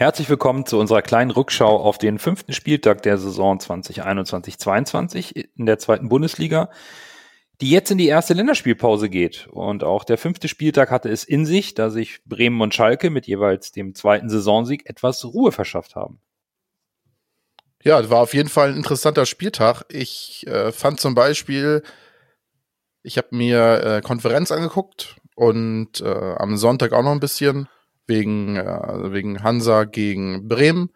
Herzlich willkommen zu unserer kleinen Rückschau auf den fünften Spieltag der Saison 2021-22 in der zweiten Bundesliga, die jetzt in die erste Länderspielpause geht. Und auch der fünfte Spieltag hatte es in sich, da sich Bremen und Schalke mit jeweils dem zweiten Saisonsieg etwas Ruhe verschafft haben. Ja, war auf jeden Fall ein interessanter Spieltag. Ich äh, fand zum Beispiel, ich habe mir äh, Konferenz angeguckt und äh, am Sonntag auch noch ein bisschen wegen, äh, wegen Hansa gegen Bremen.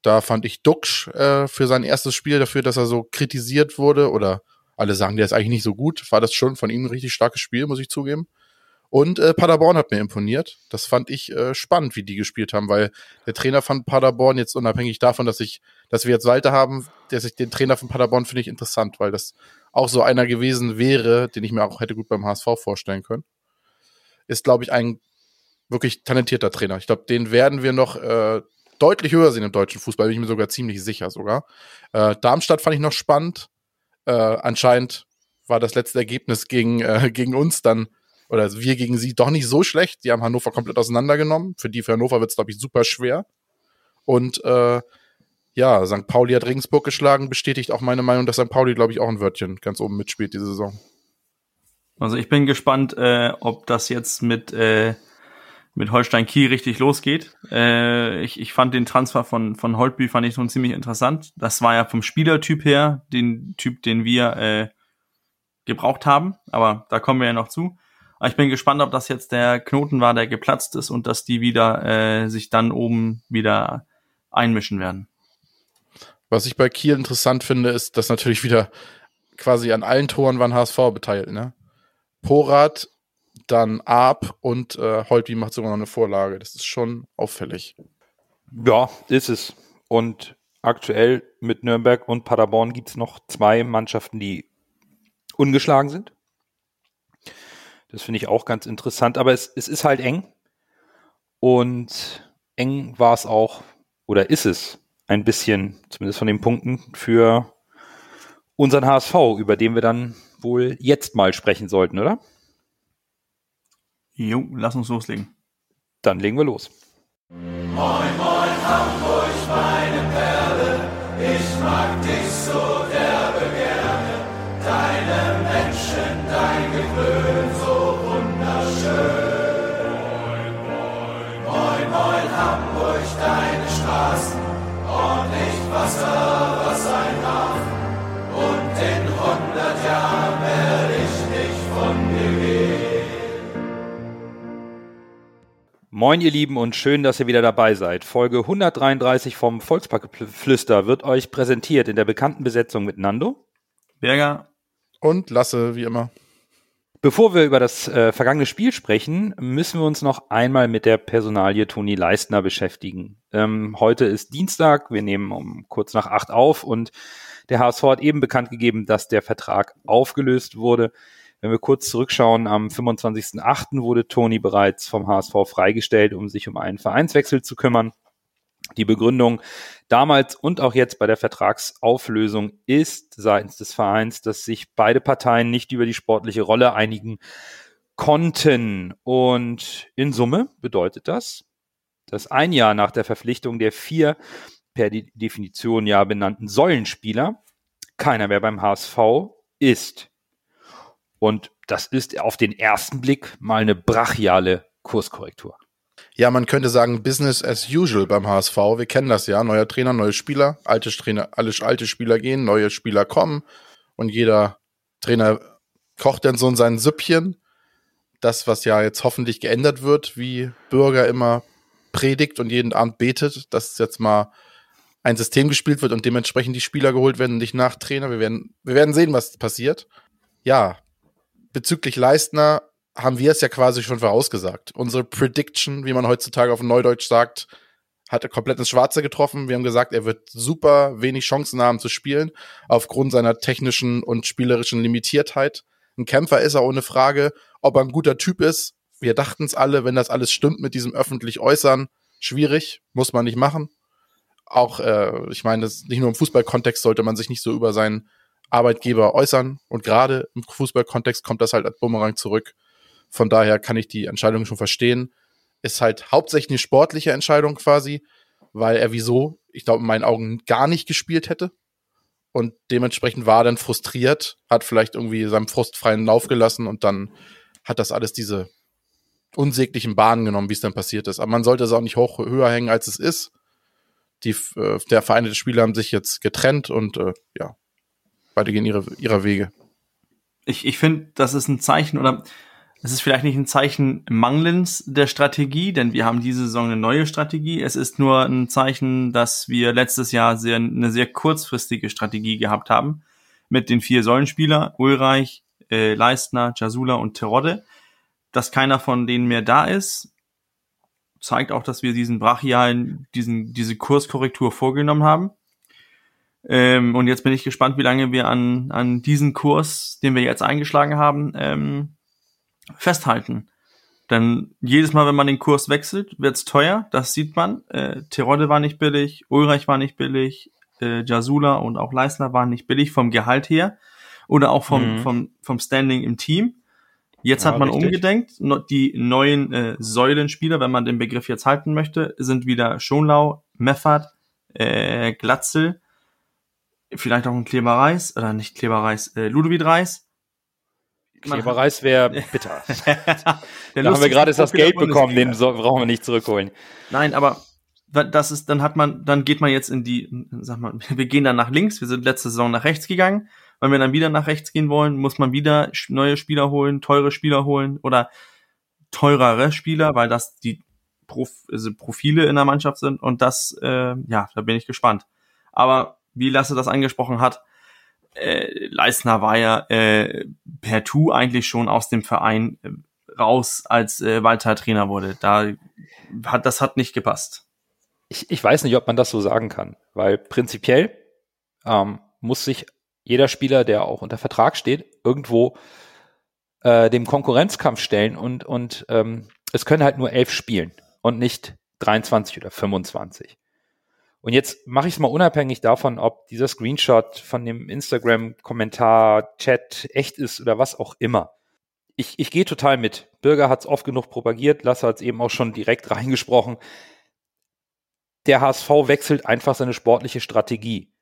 Da fand ich Duxch äh, für sein erstes Spiel dafür, dass er so kritisiert wurde oder alle sagen, der ist eigentlich nicht so gut. War das schon von ihm ein richtig starkes Spiel, muss ich zugeben. Und äh, Paderborn hat mir imponiert. Das fand ich äh, spannend, wie die gespielt haben, weil der Trainer von Paderborn jetzt unabhängig davon, dass ich, dass wir jetzt Walter haben, dass ich den Trainer von Paderborn finde ich interessant, weil das auch so einer gewesen wäre, den ich mir auch hätte gut beim HSV vorstellen können. Ist, glaube ich, ein wirklich talentierter Trainer. Ich glaube, den werden wir noch äh, deutlich höher sehen im deutschen Fußball, bin ich mir sogar ziemlich sicher sogar. Äh, Darmstadt fand ich noch spannend. Äh, anscheinend war das letzte Ergebnis gegen, äh, gegen uns dann, oder wir gegen sie doch nicht so schlecht. Die haben Hannover komplett auseinandergenommen. Für die für Hannover wird es, glaube ich, super schwer. Und äh, ja, St. Pauli hat Regensburg geschlagen, bestätigt auch meine Meinung, dass St. Pauli, glaube ich, auch ein Wörtchen ganz oben mitspielt diese Saison. Also ich bin gespannt, äh, ob das jetzt mit äh, mit Holstein Kiel richtig losgeht. Äh, ich, ich fand den Transfer von, von Holtby fand ich schon ziemlich interessant. Das war ja vom Spielertyp her den Typ, den wir äh, gebraucht haben, aber da kommen wir ja noch zu. Aber ich bin gespannt, ob das jetzt der Knoten war, der geplatzt ist und dass die wieder äh, sich dann oben wieder einmischen werden. Was ich bei Kiel interessant finde, ist, dass natürlich wieder quasi an allen Toren waren HSV beteiligt. Ne? Porat dann Ab und äh, Holtby macht sogar noch eine Vorlage. Das ist schon auffällig. Ja, ist es. Und aktuell mit Nürnberg und Paderborn gibt es noch zwei Mannschaften, die ungeschlagen sind. Das finde ich auch ganz interessant. Aber es, es ist halt eng. Und eng war es auch, oder ist es ein bisschen, zumindest von den Punkten, für unseren HSV, über den wir dann wohl jetzt mal sprechen sollten, oder? Jo, lass uns loslegen. Dann legen wir los. Moin, moin, Hamburg, meine Perle, ich mag dich so derbe gerne. Deine Menschen, dein Gewöhn, so wunderschön. Moin, moin, moin, moin, Hamburg, deine Straßen, ordentlich Wasser, Moin ihr Lieben und schön, dass ihr wieder dabei seid. Folge 133 vom Volksparkflüster wird euch präsentiert in der bekannten Besetzung mit Nando. Berger. Und Lasse, wie immer. Bevor wir über das äh, vergangene Spiel sprechen, müssen wir uns noch einmal mit der Personalie Toni Leistner beschäftigen. Ähm, heute ist Dienstag, wir nehmen um kurz nach acht auf und der HSV hat eben bekannt gegeben, dass der Vertrag aufgelöst wurde. Wenn wir kurz zurückschauen, am 25.08. wurde Toni bereits vom HSV freigestellt, um sich um einen Vereinswechsel zu kümmern. Die Begründung damals und auch jetzt bei der Vertragsauflösung ist seitens des Vereins, dass sich beide Parteien nicht über die sportliche Rolle einigen konnten. Und in Summe bedeutet das, dass ein Jahr nach der Verpflichtung der vier per Definition ja benannten Säulenspieler keiner mehr beim HSV ist. Und das ist auf den ersten Blick mal eine brachiale Kurskorrektur. Ja, man könnte sagen Business as usual beim HSV. Wir kennen das ja. Neuer Trainer, neue Spieler, alte Trainer, alle alte Spieler gehen, neue Spieler kommen und jeder Trainer kocht dann so in seinen Süppchen. Das, was ja jetzt hoffentlich geändert wird, wie Bürger immer predigt und jeden Abend betet, dass jetzt mal ein System gespielt wird und dementsprechend die Spieler geholt werden, nicht nach Trainer. Wir werden, wir werden sehen, was passiert. Ja, bezüglich Leistner haben wir es ja quasi schon vorausgesagt. Unsere Prediction, wie man heutzutage auf Neudeutsch sagt, hat er komplett ins Schwarze getroffen. Wir haben gesagt, er wird super wenig Chancen haben zu spielen, aufgrund seiner technischen und spielerischen Limitiertheit. Ein Kämpfer ist er ohne Frage. Ob er ein guter Typ ist, wir dachten es alle, wenn das alles stimmt mit diesem öffentlich Äußern, schwierig, muss man nicht machen. Auch, äh, ich meine, nicht nur im Fußballkontext sollte man sich nicht so über seinen Arbeitgeber äußern. Und gerade im Fußballkontext kommt das halt als Bumerang zurück. Von daher kann ich die Entscheidung schon verstehen. ist halt hauptsächlich eine sportliche Entscheidung quasi, weil er wieso, ich glaube, in meinen Augen gar nicht gespielt hätte. Und dementsprechend war er dann frustriert, hat vielleicht irgendwie seinem Frust freien Lauf gelassen und dann hat das alles diese unsäglichen Bahnen genommen, wie es dann passiert ist. Aber man sollte es auch nicht hoch höher hängen, als es ist. Die, äh, der Vereinigte Spieler haben sich jetzt getrennt und äh, ja, beide gehen ihre, ihrer Wege. Ich, ich finde, das ist ein Zeichen oder es ist vielleicht nicht ein Zeichen Mangelns der Strategie, denn wir haben diese Saison eine neue Strategie. Es ist nur ein Zeichen, dass wir letztes Jahr sehr, eine sehr kurzfristige Strategie gehabt haben mit den vier Säulenspieler, Ulreich, äh, Leistner, Jasula und Terodde. Dass keiner von denen mehr da ist, zeigt auch, dass wir diesen brachialen, diesen, diese Kurskorrektur vorgenommen haben. Ähm, und jetzt bin ich gespannt, wie lange wir an, an diesen Kurs, den wir jetzt eingeschlagen haben, ähm, festhalten. Denn jedes Mal, wenn man den Kurs wechselt, wird's teuer. Das sieht man. Äh, Terodde war nicht billig, Ulreich war nicht billig, äh, Jasula und auch Leisner waren nicht billig vom Gehalt her oder auch vom, mhm. vom, vom Standing im Team. Jetzt ja, hat man richtig. umgedenkt. Die neuen äh, Säulenspieler, wenn man den Begriff jetzt halten möchte, sind wieder Schonlau, Meffert, äh, Glatzel, vielleicht auch ein Kleberreis, oder nicht Kleberreis, äh, Ludovic Reis Klebereis wäre bitter. da haben wir gerade das Geld bekommen, den so, brauchen wir nicht zurückholen. Nein, aber das ist, dann hat man, dann geht man jetzt in die, sag mal, wir gehen dann nach links, wir sind letzte Saison nach rechts gegangen. Wenn wir dann wieder nach rechts gehen wollen, muss man wieder neue Spieler holen, teure Spieler holen oder teurere Spieler, weil das die Prof also Profile in der Mannschaft sind und das, äh, ja, da bin ich gespannt. Aber wie Lasse das angesprochen hat, äh, Leisner war ja äh, per Tu eigentlich schon aus dem Verein äh, raus, als äh, Walter Trainer wurde. Da hat das hat nicht gepasst. Ich, ich weiß nicht, ob man das so sagen kann, weil prinzipiell ähm, muss sich jeder Spieler, der auch unter Vertrag steht, irgendwo äh, dem Konkurrenzkampf stellen und und ähm, es können halt nur elf spielen und nicht 23 oder 25. Und jetzt mache ich es mal unabhängig davon, ob dieser Screenshot von dem Instagram-Kommentar, Chat echt ist oder was auch immer. Ich, ich gehe total mit. Bürger hat es oft genug propagiert, Lasse hat es eben auch schon direkt reingesprochen. Der HSV wechselt einfach seine sportliche Strategie.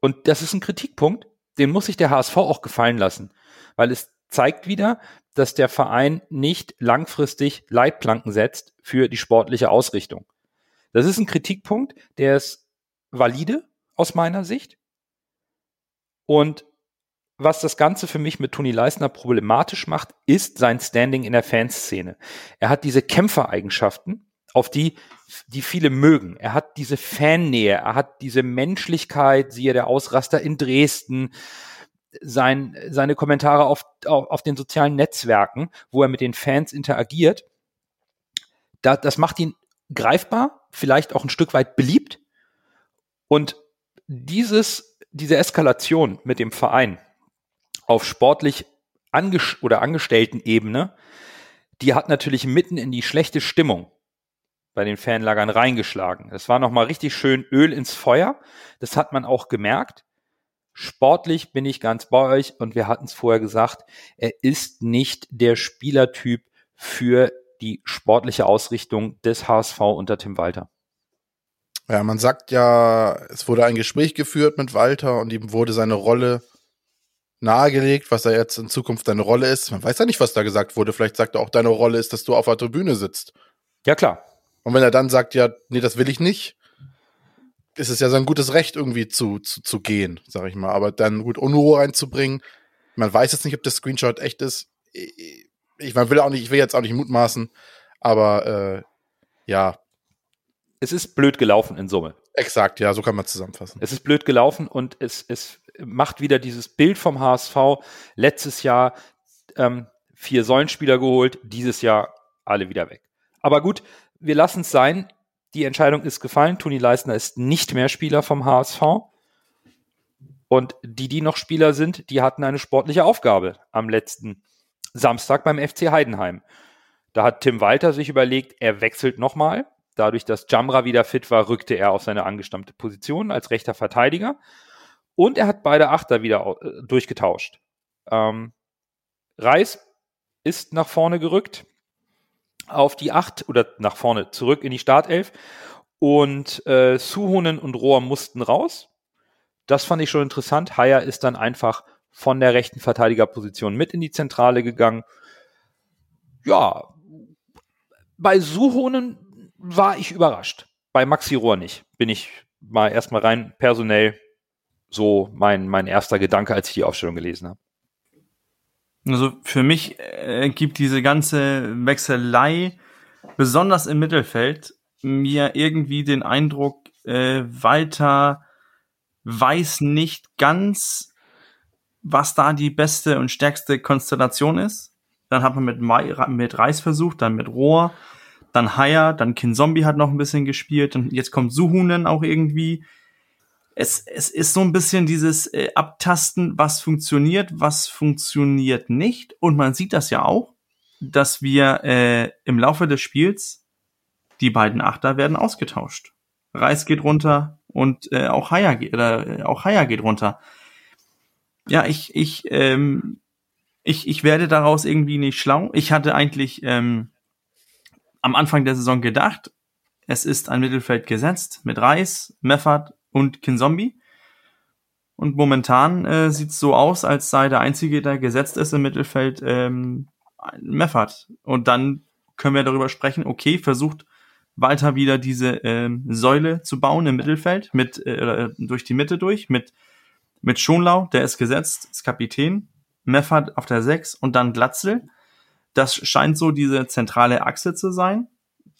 Und das ist ein Kritikpunkt, den muss sich der HSV auch gefallen lassen, weil es zeigt wieder, dass der Verein nicht langfristig Leitplanken setzt für die sportliche Ausrichtung. Das ist ein Kritikpunkt, der ist valide aus meiner Sicht. Und was das Ganze für mich mit Toni Leisner problematisch macht, ist sein Standing in der Fanszene. Er hat diese Kämpfereigenschaften, auf die, die viele mögen. Er hat diese Fannähe, er hat diese Menschlichkeit, siehe der Ausraster in Dresden, sein, seine Kommentare auf, auf, auf den sozialen Netzwerken, wo er mit den Fans interagiert. Da, das macht ihn greifbar, vielleicht auch ein Stück weit beliebt. Und dieses, diese Eskalation mit dem Verein auf sportlich Anges oder Angestellten-Ebene, die hat natürlich mitten in die schlechte Stimmung bei den Fanlagern reingeschlagen. Es war nochmal richtig schön Öl ins Feuer. Das hat man auch gemerkt. Sportlich bin ich ganz bei euch und wir hatten es vorher gesagt, er ist nicht der Spielertyp für die sportliche Ausrichtung des HSV unter Tim Walter. Ja, man sagt ja, es wurde ein Gespräch geführt mit Walter und ihm wurde seine Rolle nahegelegt, was er jetzt in Zukunft seine Rolle ist. Man weiß ja nicht, was da gesagt wurde. Vielleicht sagt er auch, deine Rolle ist, dass du auf der Tribüne sitzt. Ja, klar. Und wenn er dann sagt, ja, nee, das will ich nicht, ist es ja sein gutes Recht, irgendwie zu, zu, zu gehen, sag ich mal. Aber dann gut Unruhe reinzubringen, man weiß jetzt nicht, ob der Screenshot echt ist. Ich, ich man will auch nicht, ich will jetzt auch nicht mutmaßen, aber äh, ja, es ist blöd gelaufen in Summe. Exakt, ja, so kann man zusammenfassen. Es ist blöd gelaufen und es, es macht wieder dieses Bild vom HSV. Letztes Jahr ähm, vier Säulenspieler geholt, dieses Jahr alle wieder weg. Aber gut, wir lassen es sein. Die Entscheidung ist gefallen. Toni Leisner ist nicht mehr Spieler vom HSV. Und die, die noch Spieler sind, die hatten eine sportliche Aufgabe am letzten Samstag beim FC Heidenheim. Da hat Tim Walter sich überlegt, er wechselt nochmal Dadurch, dass Jamra wieder fit war, rückte er auf seine angestammte Position als rechter Verteidiger. Und er hat beide Achter wieder äh, durchgetauscht. Ähm, Reis ist nach vorne gerückt. auf die Acht oder nach vorne zurück in die Startelf. Und äh, Suhonen und Rohr mussten raus. Das fand ich schon interessant. Haier ist dann einfach von der rechten Verteidigerposition mit in die Zentrale gegangen. Ja, bei Suhonen war ich überrascht. Bei Maxi Rohr nicht. Bin ich mal erstmal rein personell so mein, mein erster Gedanke, als ich die Aufstellung gelesen habe. Also für mich äh, gibt diese ganze Wechselei, besonders im Mittelfeld, mir irgendwie den Eindruck, äh, Walter weiß nicht ganz, was da die beste und stärkste Konstellation ist. Dann hat man mit, Mai, mit Reis versucht, dann mit Rohr, dann Haya, dann Kinzombie hat noch ein bisschen gespielt und jetzt kommt Suhunen auch irgendwie es, es ist so ein bisschen dieses äh, Abtasten, was funktioniert, was funktioniert nicht. Und man sieht das ja auch, dass wir äh, im Laufe des Spiels die beiden Achter werden ausgetauscht. Reis geht runter und äh, auch Haya geht, oder, äh, auch Haya geht runter. Ja, ich, ich, ähm, ich, ich werde daraus irgendwie nicht schlau. Ich hatte eigentlich ähm, am Anfang der Saison gedacht, es ist ein Mittelfeld gesetzt mit Reis, Meffert und Kinzombie. Und momentan äh, sieht es so aus, als sei der Einzige, der gesetzt ist im Mittelfeld, ähm, Meffert. Und dann können wir darüber sprechen, okay, versucht Walter wieder diese ähm, Säule zu bauen im Mittelfeld, mit äh, durch die Mitte durch, mit, mit Schonlau, der ist gesetzt, ist Kapitän, Meffert auf der 6 und dann Glatzel. Das scheint so diese zentrale Achse zu sein,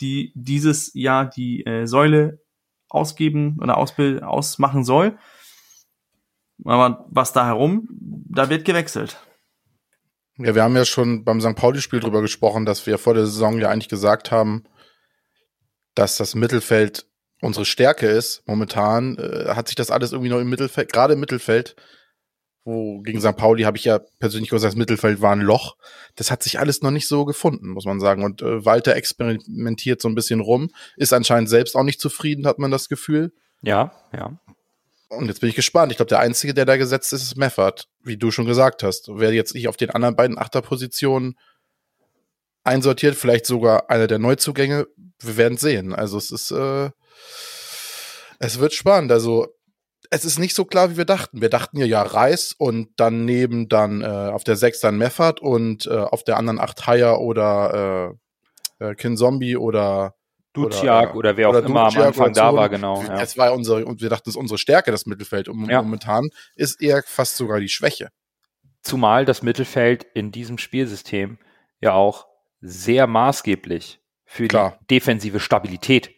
die dieses Jahr die äh, Säule ausgeben oder ausbild, ausmachen soll. Aber was da herum, da wird gewechselt. Ja, wir haben ja schon beim St. Pauli-Spiel drüber gesprochen, dass wir vor der Saison ja eigentlich gesagt haben, dass das Mittelfeld unsere Stärke ist. Momentan äh, hat sich das alles irgendwie noch im Mittelfeld, gerade im Mittelfeld, wo gegen St. Pauli habe ich ja persönlich gesagt, das Mittelfeld war ein Loch. Das hat sich alles noch nicht so gefunden, muss man sagen. Und äh, Walter experimentiert so ein bisschen rum, ist anscheinend selbst auch nicht zufrieden, hat man das Gefühl. Ja, ja. Und jetzt bin ich gespannt. Ich glaube, der Einzige, der da gesetzt ist, ist Meffert, wie du schon gesagt hast. Wer jetzt nicht auf den anderen beiden Achterpositionen einsortiert, vielleicht sogar einer der Neuzugänge, wir werden sehen. Also es ist, äh, es wird spannend. Also es ist nicht so klar, wie wir dachten. Wir dachten ja, ja, Reis und daneben dann äh, auf der 6 dann Meffert und äh, auf der anderen 8 Haier oder äh, äh, Kinzombie oder Duciak oder, oder wer auch immer am Anfang da war, genau. Ja. Es war unsere, und wir dachten, das ist unsere Stärke, das Mittelfeld. Und ja. momentan ist eher fast sogar die Schwäche. Zumal das Mittelfeld in diesem Spielsystem ja auch sehr maßgeblich für Klar. die defensive Stabilität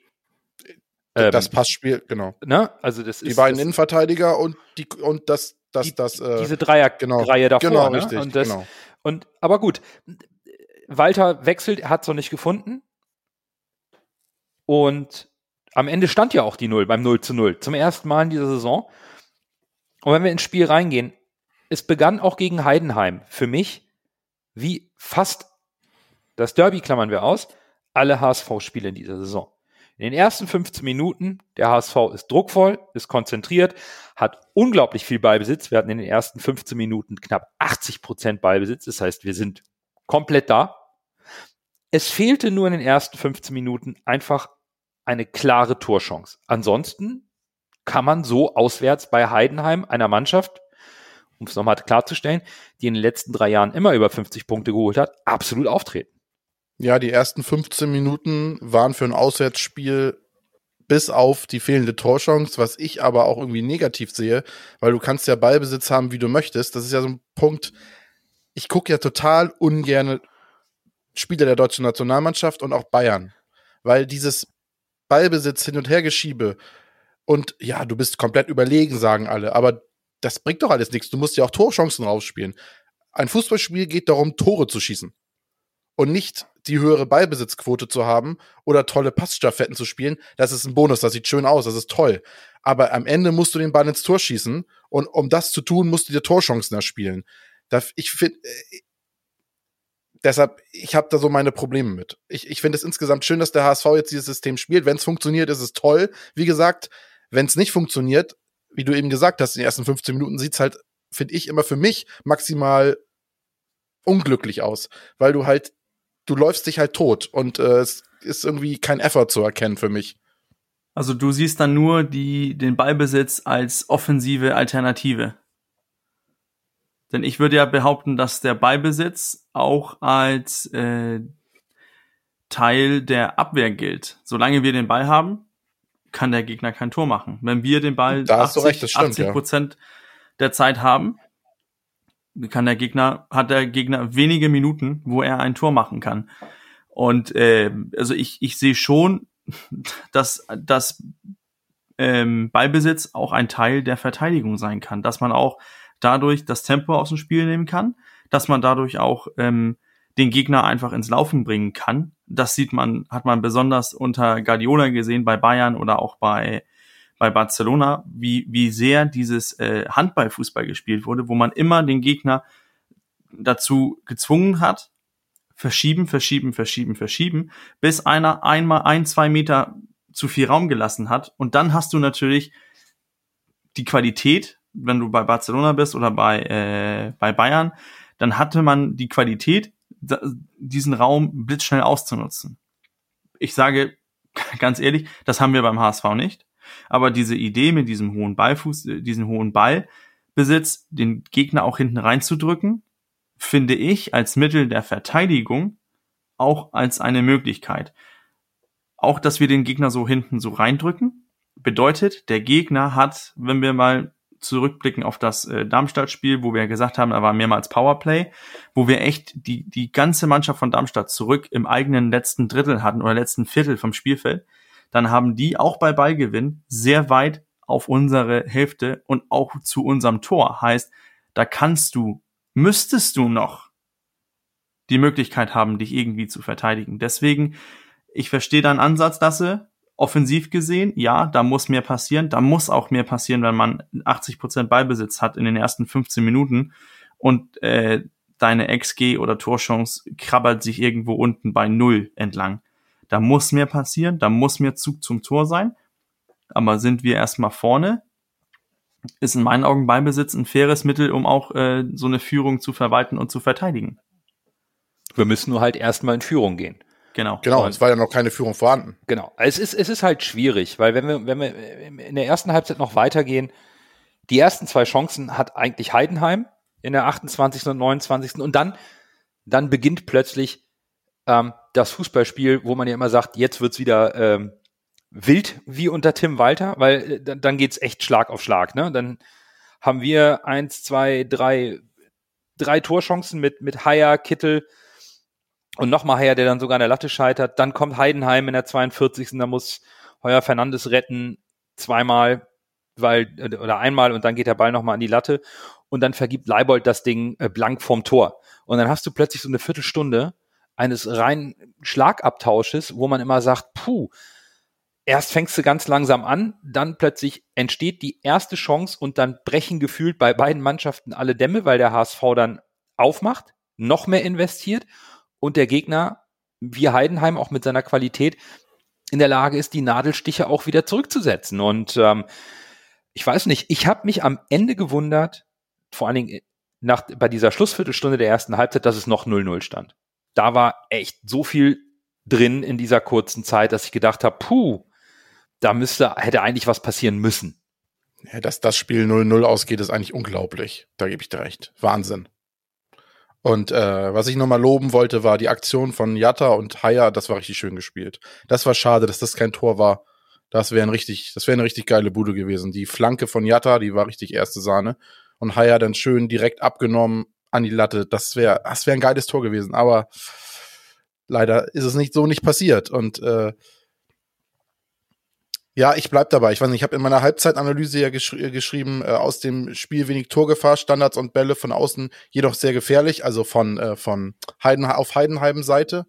ähm, das Passspiel, genau. Ne? Also das die ist, beiden das, Innenverteidiger und die und das das die, das äh, diese Dreierreihe genau, davor. Genau, ne? richtig. Und das, genau. und aber gut, Walter wechselt, hat es noch nicht gefunden. Und am Ende stand ja auch die Null beim 0 zu 0. Zum ersten Mal in dieser Saison. Und wenn wir ins Spiel reingehen, es begann auch gegen Heidenheim. Für mich wie fast das Derby klammern wir aus, alle HSV-Spiele in dieser Saison. In den ersten 15 Minuten, der HSV ist druckvoll, ist konzentriert, hat unglaublich viel Ballbesitz. Wir hatten in den ersten 15 Minuten knapp 80 Prozent Ballbesitz. Das heißt, wir sind komplett da. Es fehlte nur in den ersten 15 Minuten einfach eine klare Torchance. Ansonsten kann man so auswärts bei Heidenheim, einer Mannschaft, um es nochmal klarzustellen, die in den letzten drei Jahren immer über 50 Punkte geholt hat, absolut auftreten. Ja, die ersten 15 Minuten waren für ein Auswärtsspiel bis auf die fehlende Torchance, was ich aber auch irgendwie negativ sehe, weil du kannst ja Ballbesitz haben, wie du möchtest. Das ist ja so ein Punkt. Ich gucke ja total ungern Spiele der deutschen Nationalmannschaft und auch Bayern, weil dieses Ballbesitz hin und her geschiebe und ja, du bist komplett überlegen, sagen alle, aber das bringt doch alles nichts. Du musst ja auch Torchancen rausspielen. Ein Fußballspiel geht darum, Tore zu schießen und nicht die höhere Ballbesitzquote zu haben oder tolle Passstaffetten zu spielen, das ist ein Bonus, das sieht schön aus, das ist toll. Aber am Ende musst du den Ball ins Tor schießen und um das zu tun, musst du dir Torchancen erspielen. Ich finde, äh, deshalb, ich habe da so meine Probleme mit. Ich, ich finde es insgesamt schön, dass der HSV jetzt dieses System spielt. Wenn es funktioniert, ist es toll. Wie gesagt, wenn es nicht funktioniert, wie du eben gesagt hast, in den ersten 15 Minuten sieht's halt, finde ich, immer für mich maximal unglücklich aus, weil du halt du läufst dich halt tot und äh, es ist irgendwie kein Effort zu erkennen für mich. Also du siehst dann nur die, den Ballbesitz als offensive Alternative. Denn ich würde ja behaupten, dass der Ballbesitz auch als äh, Teil der Abwehr gilt. Solange wir den Ball haben, kann der Gegner kein Tor machen. Wenn wir den Ball Da hast 80, du recht, stimmt, 80 Prozent der Zeit haben, kann der Gegner, hat der Gegner wenige Minuten, wo er ein Tor machen kann. Und äh, also ich, ich sehe schon, dass, dass ähm, Ballbesitz auch ein Teil der Verteidigung sein kann, dass man auch dadurch das Tempo aus dem Spiel nehmen kann, dass man dadurch auch ähm, den Gegner einfach ins Laufen bringen kann. Das sieht man, hat man besonders unter Guardiola gesehen bei Bayern oder auch bei bei Barcelona, wie wie sehr dieses äh, Handballfußball gespielt wurde, wo man immer den Gegner dazu gezwungen hat, verschieben, verschieben, verschieben, verschieben, bis einer einmal ein, zwei Meter zu viel Raum gelassen hat. Und dann hast du natürlich die Qualität, wenn du bei Barcelona bist oder bei, äh, bei Bayern, dann hatte man die Qualität, diesen Raum blitzschnell auszunutzen. Ich sage ganz ehrlich, das haben wir beim HSV nicht. Aber diese Idee mit diesem hohen Ballfuß, äh, diesen hohen Ballbesitz, den Gegner auch hinten reinzudrücken, finde ich als Mittel der Verteidigung auch als eine Möglichkeit. Auch, dass wir den Gegner so hinten so reindrücken, bedeutet, der Gegner hat, wenn wir mal zurückblicken auf das äh, Darmstadt-Spiel, wo wir gesagt haben, da war mehrmals Powerplay, wo wir echt die, die ganze Mannschaft von Darmstadt zurück im eigenen letzten Drittel hatten oder letzten Viertel vom Spielfeld, dann haben die auch bei Ballgewinn sehr weit auf unsere Hälfte und auch zu unserem Tor. Heißt, da kannst du müsstest du noch die Möglichkeit haben, dich irgendwie zu verteidigen. Deswegen, ich verstehe deinen Ansatz, Dasse, offensiv gesehen, ja, da muss mehr passieren. Da muss auch mehr passieren, wenn man 80 Prozent Ballbesitz hat in den ersten 15 Minuten und äh, deine XG oder Torchance krabbelt sich irgendwo unten bei Null entlang. Da muss mehr passieren, da muss mehr Zug zum Tor sein. Aber sind wir erstmal vorne, ist in meinen Augen Ballbesitz ein faires Mittel, um auch äh, so eine Führung zu verwalten und zu verteidigen. Wir müssen nur halt erstmal in Führung gehen. Genau. Genau, es war ja noch keine Führung vorhanden. Genau. Es ist, es ist halt schwierig, weil wenn wir, wenn wir in der ersten Halbzeit noch weitergehen, die ersten zwei Chancen hat eigentlich Heidenheim in der 28. und 29. Und dann, dann beginnt plötzlich ähm, das Fußballspiel, wo man ja immer sagt, jetzt wird's wieder ähm, wild wie unter Tim Walter, weil äh, dann, dann geht's echt Schlag auf Schlag. Ne? Dann haben wir eins, zwei, drei, drei Torchancen mit, mit Haier, Kittel und nochmal Haier, der dann sogar an der Latte scheitert. Dann kommt Heidenheim in der 42. Da muss Heuer Fernandes retten, zweimal, weil, äh, oder einmal und dann geht der Ball nochmal an die Latte und dann vergibt Leibold das Ding äh, blank vom Tor. Und dann hast du plötzlich so eine Viertelstunde eines reinen Schlagabtausches, wo man immer sagt, puh, erst fängst du ganz langsam an, dann plötzlich entsteht die erste Chance und dann brechen gefühlt bei beiden Mannschaften alle Dämme, weil der HSV dann aufmacht, noch mehr investiert und der Gegner, wie Heidenheim auch mit seiner Qualität, in der Lage ist, die Nadelstiche auch wieder zurückzusetzen. Und ähm, ich weiß nicht, ich habe mich am Ende gewundert, vor allen Dingen nach, bei dieser Schlussviertelstunde der ersten Halbzeit, dass es noch 0-0 stand. Da war echt so viel drin in dieser kurzen Zeit, dass ich gedacht habe, puh, da müsste, hätte eigentlich was passieren müssen. Ja, dass das Spiel 0-0 ausgeht, ist eigentlich unglaublich. Da gebe ich dir recht. Wahnsinn. Und äh, was ich nochmal loben wollte, war die Aktion von Jatta und Haya, das war richtig schön gespielt. Das war schade, dass das kein Tor war. Das wäre ein richtig, das wäre eine richtig geile Bude gewesen. Die Flanke von Jatta, die war richtig erste Sahne. Und Haya dann schön direkt abgenommen an die Latte. Das wäre, das wäre ein geiles Tor gewesen. Aber leider ist es nicht so nicht passiert. Und äh, ja, ich bleib dabei. Ich weiß nicht, ich habe in meiner Halbzeitanalyse ja geschri äh, geschrieben, äh, aus dem Spiel wenig Torgefahr, Standards und Bälle von außen jedoch sehr gefährlich, also von, äh, von Heiden, auf Heidenheim Seite.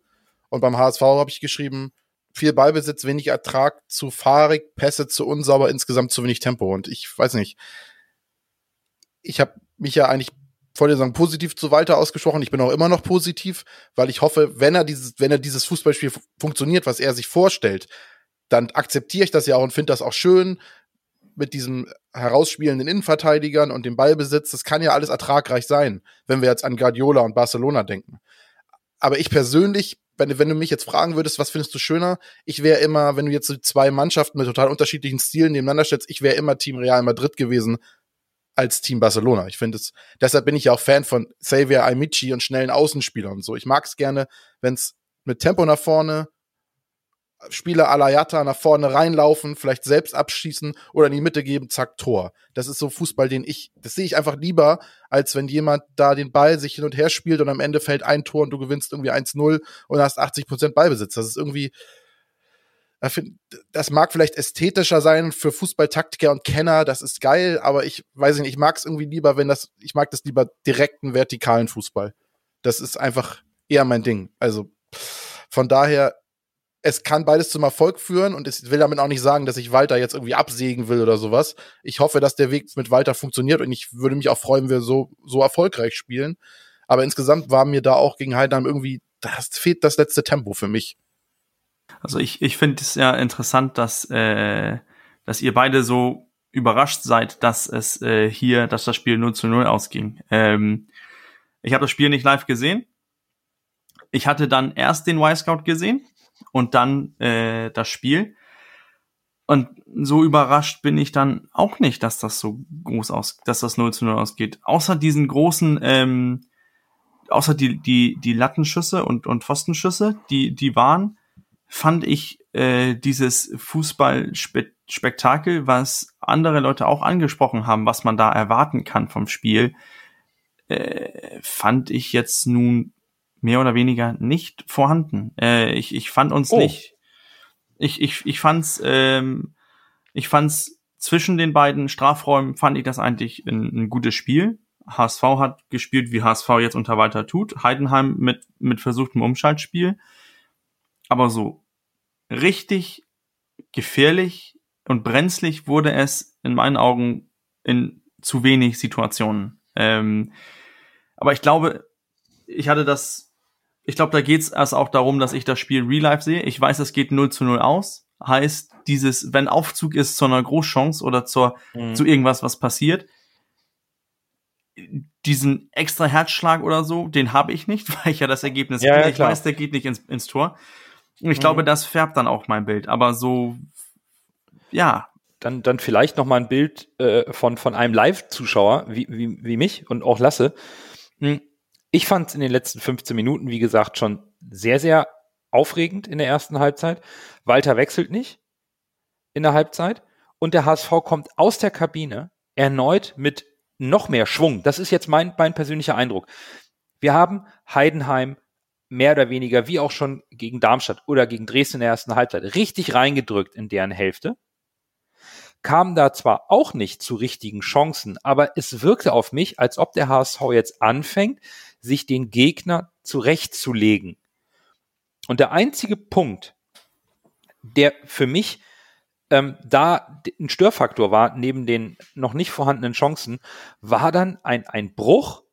Und beim HSV habe ich geschrieben, viel Ballbesitz, wenig Ertrag, zu fahrig, Pässe zu unsauber, insgesamt zu wenig Tempo. Und ich weiß nicht, ich habe mich ja eigentlich vor der Saison positiv zu Walter ausgesprochen. Ich bin auch immer noch positiv, weil ich hoffe, wenn er dieses, wenn er dieses Fußballspiel funktioniert, was er sich vorstellt, dann akzeptiere ich das ja auch und finde das auch schön mit diesen herausspielenden Innenverteidigern und dem Ballbesitz. Das kann ja alles ertragreich sein, wenn wir jetzt an Guardiola und Barcelona denken. Aber ich persönlich wenn, wenn du mich jetzt fragen würdest, was findest du schöner? Ich wäre immer, wenn du jetzt so zwei Mannschaften mit total unterschiedlichen Stilen nebeneinander stellst, ich wäre immer Team Real Madrid gewesen als Team Barcelona. Ich finde es, deshalb bin ich ja auch Fan von Xavier Amici und schnellen Außenspielern und so. Ich mag es gerne, wenn es mit Tempo nach vorne, Spieler Alayata nach vorne reinlaufen, vielleicht selbst abschießen oder in die Mitte geben, zack, Tor. Das ist so Fußball, den ich, das sehe ich einfach lieber, als wenn jemand da den Ball sich hin und her spielt und am Ende fällt ein Tor und du gewinnst irgendwie 1-0 und hast 80 Prozent Ballbesitz. Das ist irgendwie, das mag vielleicht ästhetischer sein für Fußballtaktiker und Kenner, das ist geil, aber ich weiß nicht, ich mag es irgendwie lieber, wenn das, ich mag das lieber direkten, vertikalen Fußball. Das ist einfach eher mein Ding. Also von daher, es kann beides zum Erfolg führen und ich will damit auch nicht sagen, dass ich Walter jetzt irgendwie absägen will oder sowas. Ich hoffe, dass der Weg mit Walter funktioniert und ich würde mich auch freuen, wenn wir so, so erfolgreich spielen. Aber insgesamt war mir da auch gegen Heidenheim irgendwie, das fehlt das letzte Tempo für mich. Also ich, ich finde es ja interessant, dass, äh, dass ihr beide so überrascht seid, dass es äh, hier, dass das Spiel 0 zu 0 ausging. Ähm, ich habe das Spiel nicht live gesehen. Ich hatte dann erst den Y-Scout gesehen und dann äh, das Spiel. Und so überrascht bin ich dann auch nicht, dass das so groß aus, dass das 0 zu 0 ausgeht. Außer diesen großen, ähm, außer die, die, die Lattenschüsse und, und Pfostenschüsse, die, die waren, fand ich äh, dieses Fußballspektakel, was andere Leute auch angesprochen haben, was man da erwarten kann vom Spiel, äh, fand ich jetzt nun mehr oder weniger nicht vorhanden. Äh, ich, ich fand uns oh. nicht. Ich, ich, ich fand's, ähm, ich fand's zwischen den beiden Strafräumen fand ich das eigentlich ein, ein gutes Spiel. HSV hat gespielt, wie HSV jetzt unter Walter tut. Heidenheim mit, mit versuchtem Umschaltspiel aber so richtig gefährlich und brenzlig wurde es in meinen Augen in zu wenig Situationen. Ähm, aber ich glaube, ich hatte das, ich glaube, da geht es erst auch darum, dass ich das Spiel Real Life sehe. Ich weiß, es geht 0 zu 0 aus. Heißt, dieses, wenn Aufzug ist zu einer Großchance oder zur, mhm. zu irgendwas, was passiert, diesen extra Herzschlag oder so, den habe ich nicht, weil ich ja das Ergebnis ja, ja, ich weiß, der geht nicht ins, ins Tor. Ich mhm. glaube, das färbt dann auch mein Bild. Aber so, ja. Dann, dann vielleicht noch mal ein Bild äh, von, von einem Live-Zuschauer wie, wie, wie mich und auch Lasse. Hm, ich fand es in den letzten 15 Minuten, wie gesagt, schon sehr, sehr aufregend in der ersten Halbzeit. Walter wechselt nicht in der Halbzeit und der HSV kommt aus der Kabine erneut mit noch mehr Schwung. Das ist jetzt mein, mein persönlicher Eindruck. Wir haben Heidenheim mehr oder weniger, wie auch schon gegen Darmstadt oder gegen Dresden in der ersten Halbzeit, richtig reingedrückt in deren Hälfte. Kam da zwar auch nicht zu richtigen Chancen, aber es wirkte auf mich, als ob der HSV jetzt anfängt, sich den Gegner zurechtzulegen. Und der einzige Punkt, der für mich ähm, da ein Störfaktor war, neben den noch nicht vorhandenen Chancen, war dann ein, ein Bruch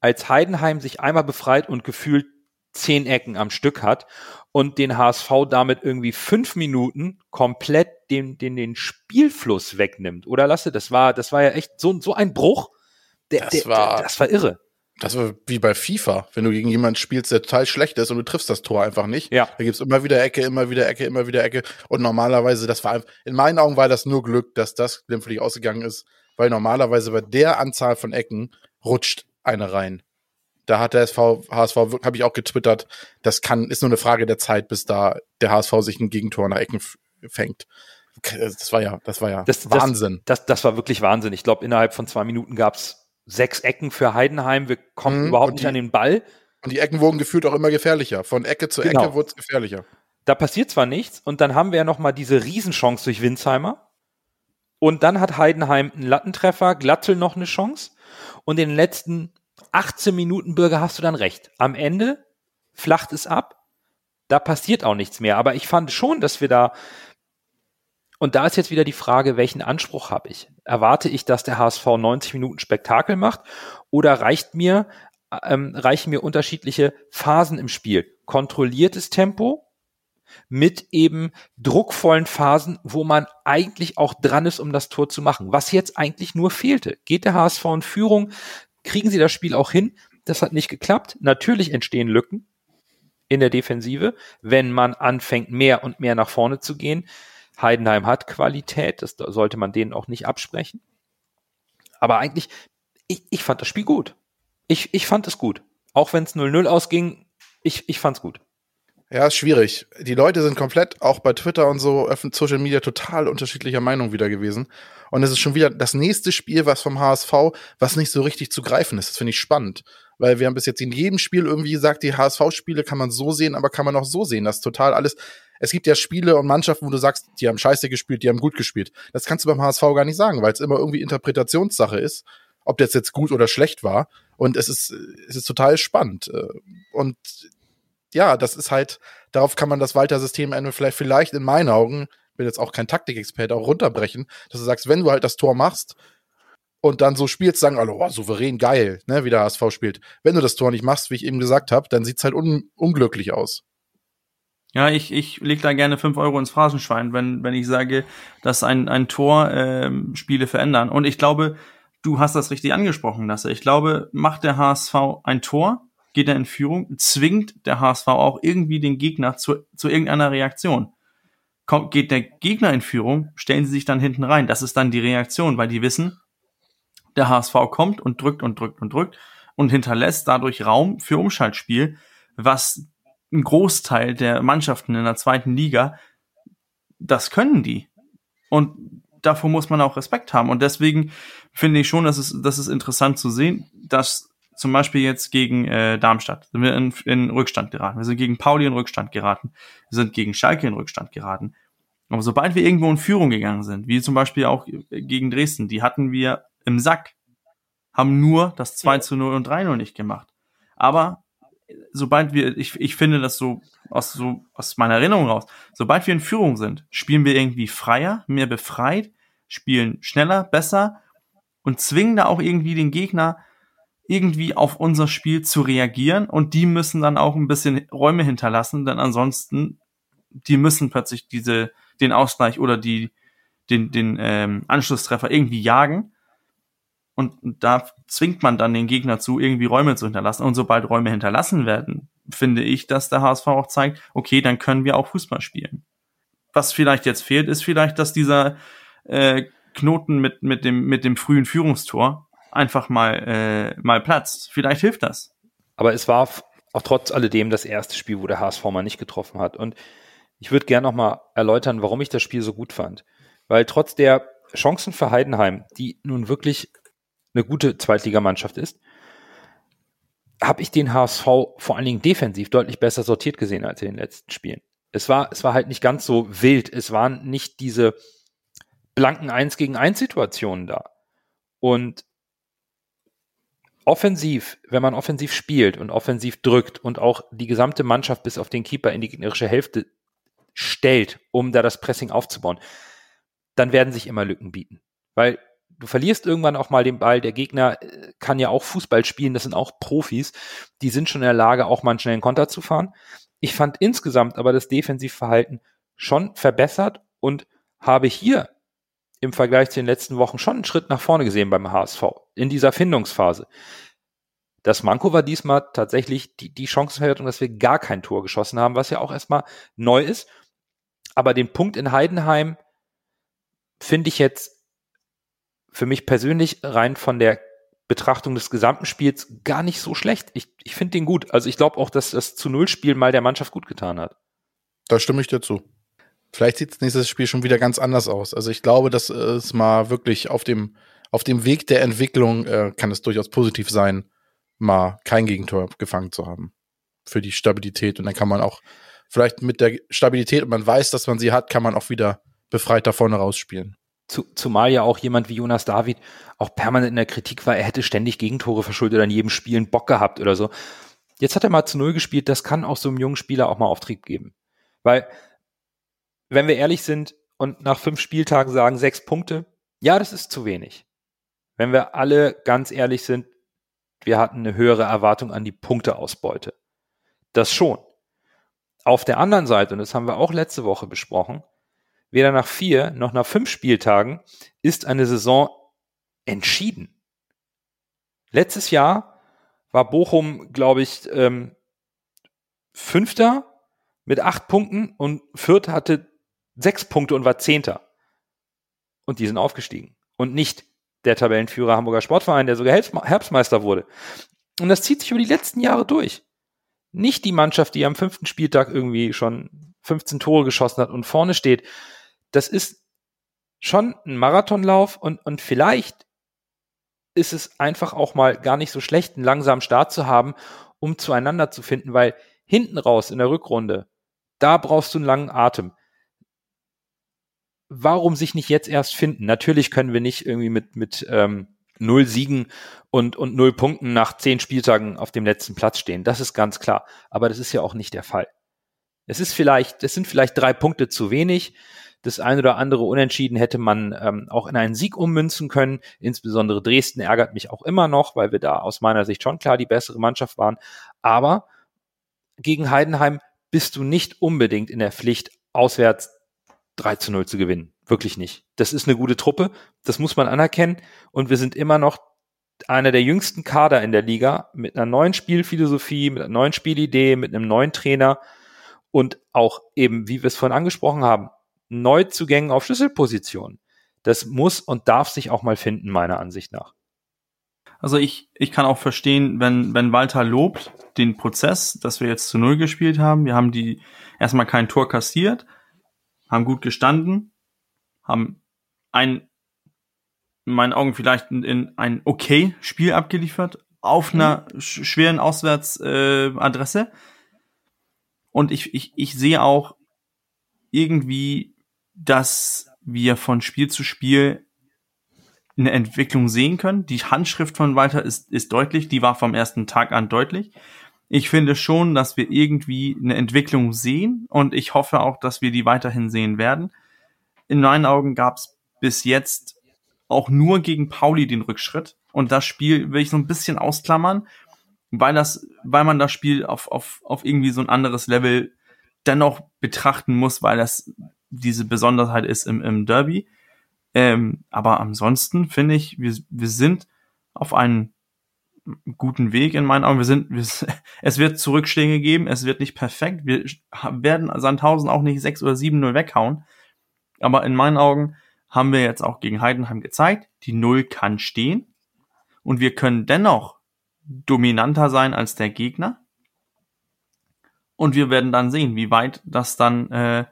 als Heidenheim sich einmal befreit und gefühlt zehn Ecken am Stück hat und den HSV damit irgendwie fünf Minuten komplett den, den, den Spielfluss wegnimmt. Oder lasse, das war, das war ja echt so, so ein Bruch. Der, das, der, war, der, das war irre. Das war wie bei FIFA, wenn du gegen jemanden spielst, der total schlecht ist und du triffst das Tor einfach nicht. Ja. Da gibt's immer wieder Ecke, immer wieder Ecke, immer wieder Ecke. Und normalerweise, das war in meinen Augen war das nur Glück, dass das glimpflich ausgegangen ist, weil normalerweise bei der Anzahl von Ecken rutscht eine rein. Da hat der SV, HSV, habe ich auch getwittert, das kann, ist nur eine Frage der Zeit, bis da der HSV sich ein Gegentor nach Ecken fängt. Das war ja, das war ja das, Wahnsinn. Das, das, das war wirklich Wahnsinn. Ich glaube, innerhalb von zwei Minuten gab's sechs Ecken für Heidenheim. Wir kommen mhm, überhaupt nicht die, an den Ball. Und die Ecken wurden gefühlt auch immer gefährlicher. Von Ecke zu genau. Ecke wurde es gefährlicher. Da passiert zwar nichts und dann haben wir ja noch mal diese Riesenchance durch Winsheimer. Und dann hat Heidenheim einen Lattentreffer, Glatzel noch eine Chance. Und in den letzten 18 Minuten Bürger hast du dann recht. Am Ende flacht es ab. Da passiert auch nichts mehr. Aber ich fand schon, dass wir da und da ist jetzt wieder die Frage, welchen Anspruch habe ich? Erwarte ich, dass der HSV 90 Minuten Spektakel macht oder reicht mir, ähm, reichen mir unterschiedliche Phasen im Spiel? Kontrolliertes Tempo mit eben druckvollen Phasen, wo man eigentlich auch dran ist, um das Tor zu machen. Was jetzt eigentlich nur fehlte. Geht der HSV in Führung, kriegen sie das Spiel auch hin. Das hat nicht geklappt. Natürlich entstehen Lücken in der Defensive, wenn man anfängt, mehr und mehr nach vorne zu gehen. Heidenheim hat Qualität, das sollte man denen auch nicht absprechen. Aber eigentlich, ich, ich fand das Spiel gut. Ich, ich fand es gut. Auch wenn es 0-0 ausging, ich, ich fand's gut. Ja, ist schwierig. Die Leute sind komplett, auch bei Twitter und so, Social Media total unterschiedlicher Meinung wieder gewesen. Und es ist schon wieder das nächste Spiel, was vom HSV, was nicht so richtig zu greifen ist. Das finde ich spannend. Weil wir haben bis jetzt in jedem Spiel irgendwie gesagt, die HSV-Spiele kann man so sehen, aber kann man auch so sehen. Das ist total alles. Es gibt ja Spiele und Mannschaften, wo du sagst, die haben scheiße gespielt, die haben gut gespielt. Das kannst du beim HSV gar nicht sagen, weil es immer irgendwie Interpretationssache ist, ob das jetzt gut oder schlecht war. Und es ist, es ist total spannend. Und ja, das ist halt, darauf kann man das Walter-System vielleicht, vielleicht in meinen Augen, bin jetzt auch kein Taktikexperte, auch runterbrechen, dass du sagst, wenn du halt das Tor machst und dann so spielst, sagen alle, oh, souverän, geil, ne, wie der HSV spielt. Wenn du das Tor nicht machst, wie ich eben gesagt habe, dann sieht's halt un unglücklich aus. Ja, ich, ich leg da gerne fünf Euro ins Phrasenschwein, wenn, wenn ich sage, dass ein, ein Tor äh, Spiele verändern. Und ich glaube, du hast das richtig angesprochen, Lasse. Ich glaube, macht der HSV ein Tor, geht er in Führung, zwingt der HSV auch irgendwie den Gegner zu, zu irgendeiner Reaktion. Kommt, geht der Gegner in Führung, stellen sie sich dann hinten rein. Das ist dann die Reaktion, weil die wissen, der HSV kommt und drückt und drückt und drückt und hinterlässt dadurch Raum für Umschaltspiel, was ein Großteil der Mannschaften in der zweiten Liga, das können die. Und davor muss man auch Respekt haben. Und deswegen finde ich schon, dass es, dass es interessant zu sehen, dass zum Beispiel jetzt gegen äh, Darmstadt sind wir in, in Rückstand geraten. Wir sind gegen Pauli in Rückstand geraten. Wir sind gegen Schalke in Rückstand geraten. Aber sobald wir irgendwo in Führung gegangen sind, wie zum Beispiel auch gegen Dresden, die hatten wir im Sack, haben nur das 2 zu 0 und 3 0 nicht gemacht. Aber sobald wir, ich, ich finde das so aus, so aus meiner Erinnerung raus, sobald wir in Führung sind, spielen wir irgendwie freier, mehr befreit, spielen schneller, besser und zwingen da auch irgendwie den Gegner irgendwie auf unser Spiel zu reagieren und die müssen dann auch ein bisschen Räume hinterlassen, denn ansonsten die müssen plötzlich diese den Ausgleich oder die den den ähm, Anschlusstreffer irgendwie jagen und, da zwingt man dann den Gegner zu irgendwie Räume zu hinterlassen und sobald Räume hinterlassen werden, finde ich, dass der HSV auch zeigt, okay, dann können wir auch Fußball spielen. Was vielleicht jetzt fehlt, ist vielleicht, dass dieser äh, Knoten mit mit dem mit dem frühen Führungstor einfach mal, äh, mal platzt. Vielleicht hilft das. Aber es war auch trotz alledem das erste Spiel, wo der HSV mal nicht getroffen hat. Und ich würde gerne nochmal erläutern, warum ich das Spiel so gut fand. Weil trotz der Chancen für Heidenheim, die nun wirklich eine gute Zweitligamannschaft ist, habe ich den HSV vor allen Dingen defensiv deutlich besser sortiert gesehen als in den letzten Spielen. Es war, es war halt nicht ganz so wild. Es waren nicht diese blanken Eins gegen Eins Situationen da. Und offensiv, wenn man offensiv spielt und offensiv drückt und auch die gesamte Mannschaft bis auf den Keeper in die gegnerische Hälfte stellt, um da das Pressing aufzubauen, dann werden sich immer Lücken bieten. Weil du verlierst irgendwann auch mal den Ball. Der Gegner äh, kann ja auch Fußball spielen, das sind auch Profis. Die sind schon in der Lage, auch mal einen schnellen Konter zu fahren. Ich fand insgesamt aber das Defensivverhalten schon verbessert und habe hier im Vergleich zu den letzten Wochen schon einen Schritt nach vorne gesehen beim HSV in dieser Findungsphase. Das Manko war diesmal tatsächlich die, die Chancenverwertung, dass wir gar kein Tor geschossen haben, was ja auch erstmal neu ist. Aber den Punkt in Heidenheim finde ich jetzt für mich persönlich rein von der Betrachtung des gesamten Spiels gar nicht so schlecht. Ich, ich finde den gut. Also ich glaube auch, dass das zu Null Spiel mal der Mannschaft gut getan hat. Da stimme ich dir zu. Vielleicht sieht das nächste Spiel schon wieder ganz anders aus. Also ich glaube, dass es mal wirklich auf dem, auf dem Weg der Entwicklung äh, kann es durchaus positiv sein, mal kein Gegentor gefangen zu haben. Für die Stabilität. Und dann kann man auch vielleicht mit der Stabilität und man weiß, dass man sie hat, kann man auch wieder befreit da vorne rausspielen. Zu, zumal ja auch jemand wie Jonas David auch permanent in der Kritik war, er hätte ständig Gegentore verschuldet oder in jedem Spiel einen Bock gehabt oder so. Jetzt hat er mal zu Null gespielt, das kann auch so einem jungen Spieler auch mal Auftrieb geben. Weil wenn wir ehrlich sind und nach fünf Spieltagen sagen, sechs Punkte, ja, das ist zu wenig. Wenn wir alle ganz ehrlich sind, wir hatten eine höhere Erwartung an die Punkteausbeute. Das schon. Auf der anderen Seite, und das haben wir auch letzte Woche besprochen, weder nach vier noch nach fünf Spieltagen ist eine Saison entschieden. Letztes Jahr war Bochum, glaube ich, ähm, Fünfter mit acht Punkten und Fürth hatte sechs Punkte und war Zehnter. Und die sind aufgestiegen. Und nicht der Tabellenführer Hamburger Sportverein, der sogar Herbstmeister wurde. Und das zieht sich über die letzten Jahre durch. Nicht die Mannschaft, die am fünften Spieltag irgendwie schon 15 Tore geschossen hat und vorne steht. Das ist schon ein Marathonlauf und, und vielleicht ist es einfach auch mal gar nicht so schlecht, einen langsamen Start zu haben, um zueinander zu finden, weil hinten raus in der Rückrunde, da brauchst du einen langen Atem. Warum sich nicht jetzt erst finden? Natürlich können wir nicht irgendwie mit, mit ähm, null Siegen und, und null Punkten nach zehn Spieltagen auf dem letzten Platz stehen. Das ist ganz klar. Aber das ist ja auch nicht der Fall. Es ist vielleicht, es sind vielleicht drei Punkte zu wenig. Das eine oder andere Unentschieden hätte man ähm, auch in einen Sieg ummünzen können. Insbesondere Dresden ärgert mich auch immer noch, weil wir da aus meiner Sicht schon klar die bessere Mannschaft waren. Aber gegen Heidenheim bist du nicht unbedingt in der Pflicht, auswärts 3 zu 0 zu gewinnen. Wirklich nicht. Das ist eine gute Truppe, das muss man anerkennen. Und wir sind immer noch einer der jüngsten Kader in der Liga mit einer neuen Spielphilosophie, mit einer neuen Spielidee, mit einem neuen Trainer und auch eben, wie wir es vorhin angesprochen haben, Neuzugängen auf Schlüsselpositionen. Das muss und darf sich auch mal finden, meiner Ansicht nach. Also ich, ich kann auch verstehen, wenn, wenn Walter lobt den Prozess, dass wir jetzt zu Null gespielt haben. Wir haben die erstmal kein Tor kassiert, haben gut gestanden, haben ein, in meinen Augen vielleicht in, in ein okay Spiel abgeliefert, auf einer sch schweren Auswärtsadresse. Äh, Und ich, ich, ich sehe auch irgendwie dass wir von Spiel zu Spiel eine Entwicklung sehen können. Die Handschrift von Walter ist, ist deutlich, die war vom ersten Tag an deutlich. Ich finde schon, dass wir irgendwie eine Entwicklung sehen und ich hoffe auch, dass wir die weiterhin sehen werden. In meinen Augen gab es bis jetzt auch nur gegen Pauli den Rückschritt und das Spiel will ich so ein bisschen ausklammern, weil das, weil man das Spiel auf, auf, auf irgendwie so ein anderes Level dennoch betrachten muss, weil das diese Besonderheit ist im, im Derby. Ähm, aber ansonsten finde ich, wir, wir sind auf einem guten Weg in meinen Augen. Wir sind, wir, es wird Zurückschläge geben, es wird nicht perfekt. Wir werden Sandhausen auch nicht 6 oder 7-0 weghauen. Aber in meinen Augen haben wir jetzt auch gegen Heidenheim gezeigt, die Null kann stehen. Und wir können dennoch dominanter sein als der Gegner. Und wir werden dann sehen, wie weit das dann äh,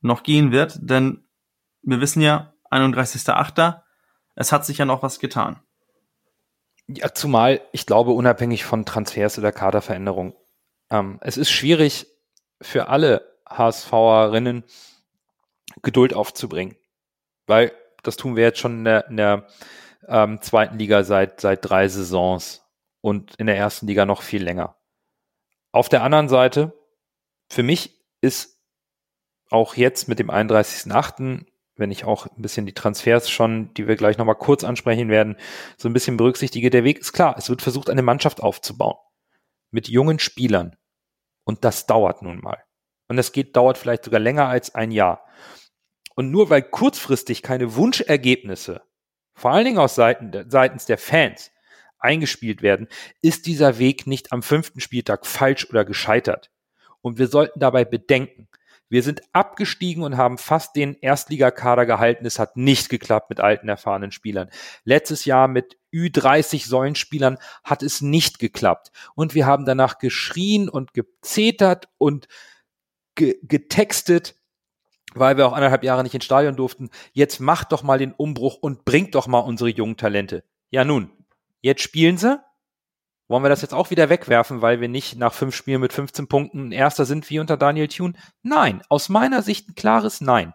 noch gehen wird, denn wir wissen ja, 31.8., es hat sich ja noch was getan. Ja, zumal, ich glaube, unabhängig von Transfers oder Kaderveränderung, ähm, es ist schwierig für alle HSVerinnen Geduld aufzubringen, weil das tun wir jetzt schon in der, in der ähm, zweiten Liga seit, seit drei Saisons und in der ersten Liga noch viel länger. Auf der anderen Seite, für mich ist auch jetzt mit dem 31.8., wenn ich auch ein bisschen die Transfers schon, die wir gleich nochmal kurz ansprechen werden, so ein bisschen berücksichtige, der Weg ist klar. Es wird versucht, eine Mannschaft aufzubauen. Mit jungen Spielern. Und das dauert nun mal. Und das geht, dauert vielleicht sogar länger als ein Jahr. Und nur weil kurzfristig keine Wunschergebnisse, vor allen Dingen aus Seiten, seitens der Fans, eingespielt werden, ist dieser Weg nicht am fünften Spieltag falsch oder gescheitert. Und wir sollten dabei bedenken, wir sind abgestiegen und haben fast den Erstligakader gehalten. Es hat nicht geklappt mit alten, erfahrenen Spielern. Letztes Jahr mit Ü30 Säulenspielern hat es nicht geklappt. Und wir haben danach geschrien und gezetert und ge getextet, weil wir auch anderthalb Jahre nicht ins Stadion durften. Jetzt macht doch mal den Umbruch und bringt doch mal unsere jungen Talente. Ja nun, jetzt spielen sie wollen wir das jetzt auch wieder wegwerfen, weil wir nicht nach fünf Spielen mit 15 Punkten Erster sind wie unter Daniel Thune? Nein, aus meiner Sicht ein klares Nein.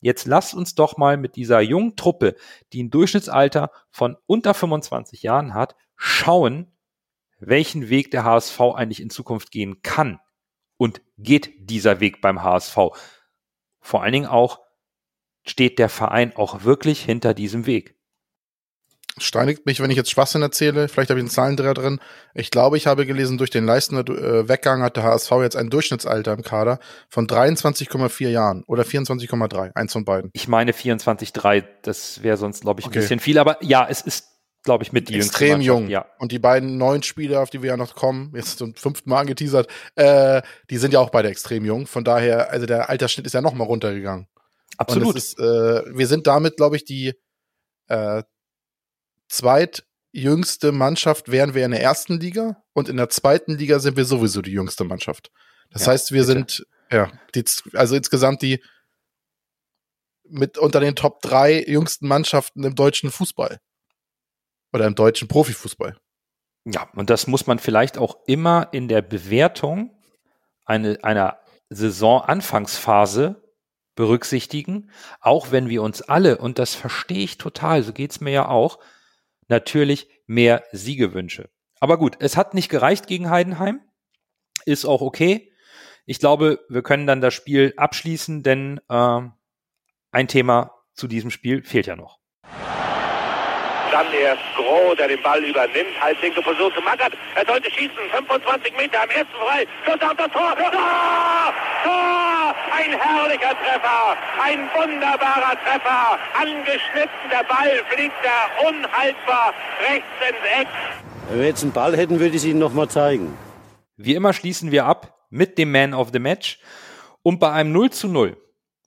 Jetzt lasst uns doch mal mit dieser jungen Truppe, die ein Durchschnittsalter von unter 25 Jahren hat, schauen, welchen Weg der HSV eigentlich in Zukunft gehen kann. Und geht dieser Weg beim HSV? Vor allen Dingen auch, steht der Verein auch wirklich hinter diesem Weg? Steinigt mich, wenn ich jetzt Schwachsinn erzähle. Vielleicht habe ich einen Zahlendreher drin. Ich glaube, ich habe gelesen, durch den Leistner äh, Weggang hat der HSV jetzt ein Durchschnittsalter im Kader von 23,4 Jahren oder 24,3. Eins von beiden. Ich meine 24,3. Das wäre sonst, glaube ich, ein okay. bisschen viel. Aber ja, es ist glaube ich, mit die Extrem jung. Ja. Und die beiden neuen Spieler, auf die wir ja noch kommen, jetzt zum fünften Mal angeteasert, äh, die sind ja auch beide extrem jung. Von daher, also der Altersschnitt ist ja noch mal runtergegangen. Absolut. Ist, äh, wir sind damit, glaube ich, die äh, zweitjüngste Mannschaft wären wir in der ersten Liga und in der zweiten Liga sind wir sowieso die jüngste Mannschaft. Das ja, heißt, wir bitte. sind, ja, die, also insgesamt die mit unter den Top drei jüngsten Mannschaften im deutschen Fußball. Oder im deutschen Profifußball. Ja, und das muss man vielleicht auch immer in der Bewertung eine, einer Saisonanfangsphase berücksichtigen, auch wenn wir uns alle, und das verstehe ich total, so geht's mir ja auch, natürlich mehr Siege wünsche. Aber gut, es hat nicht gereicht gegen Heidenheim, ist auch okay. Ich glaube, wir können dann das Spiel abschließen, denn äh, ein Thema zu diesem Spiel fehlt ja noch. Dann erst Groh, der den Ball übernimmt. Halblinke Position zu Mackert. Er sollte schießen. 25 Meter am ersten frei. Schuss auf das Tor. Tor! Tor! Ein herrlicher Treffer. Ein wunderbarer Treffer. Angeschnitten. Der Ball fliegt da unhaltbar rechts ins Eck. Wenn wir jetzt einen Ball hätten, würde ich es Ihnen nochmal zeigen. Wie immer schließen wir ab mit dem Man of the Match. Und bei einem 0 zu 0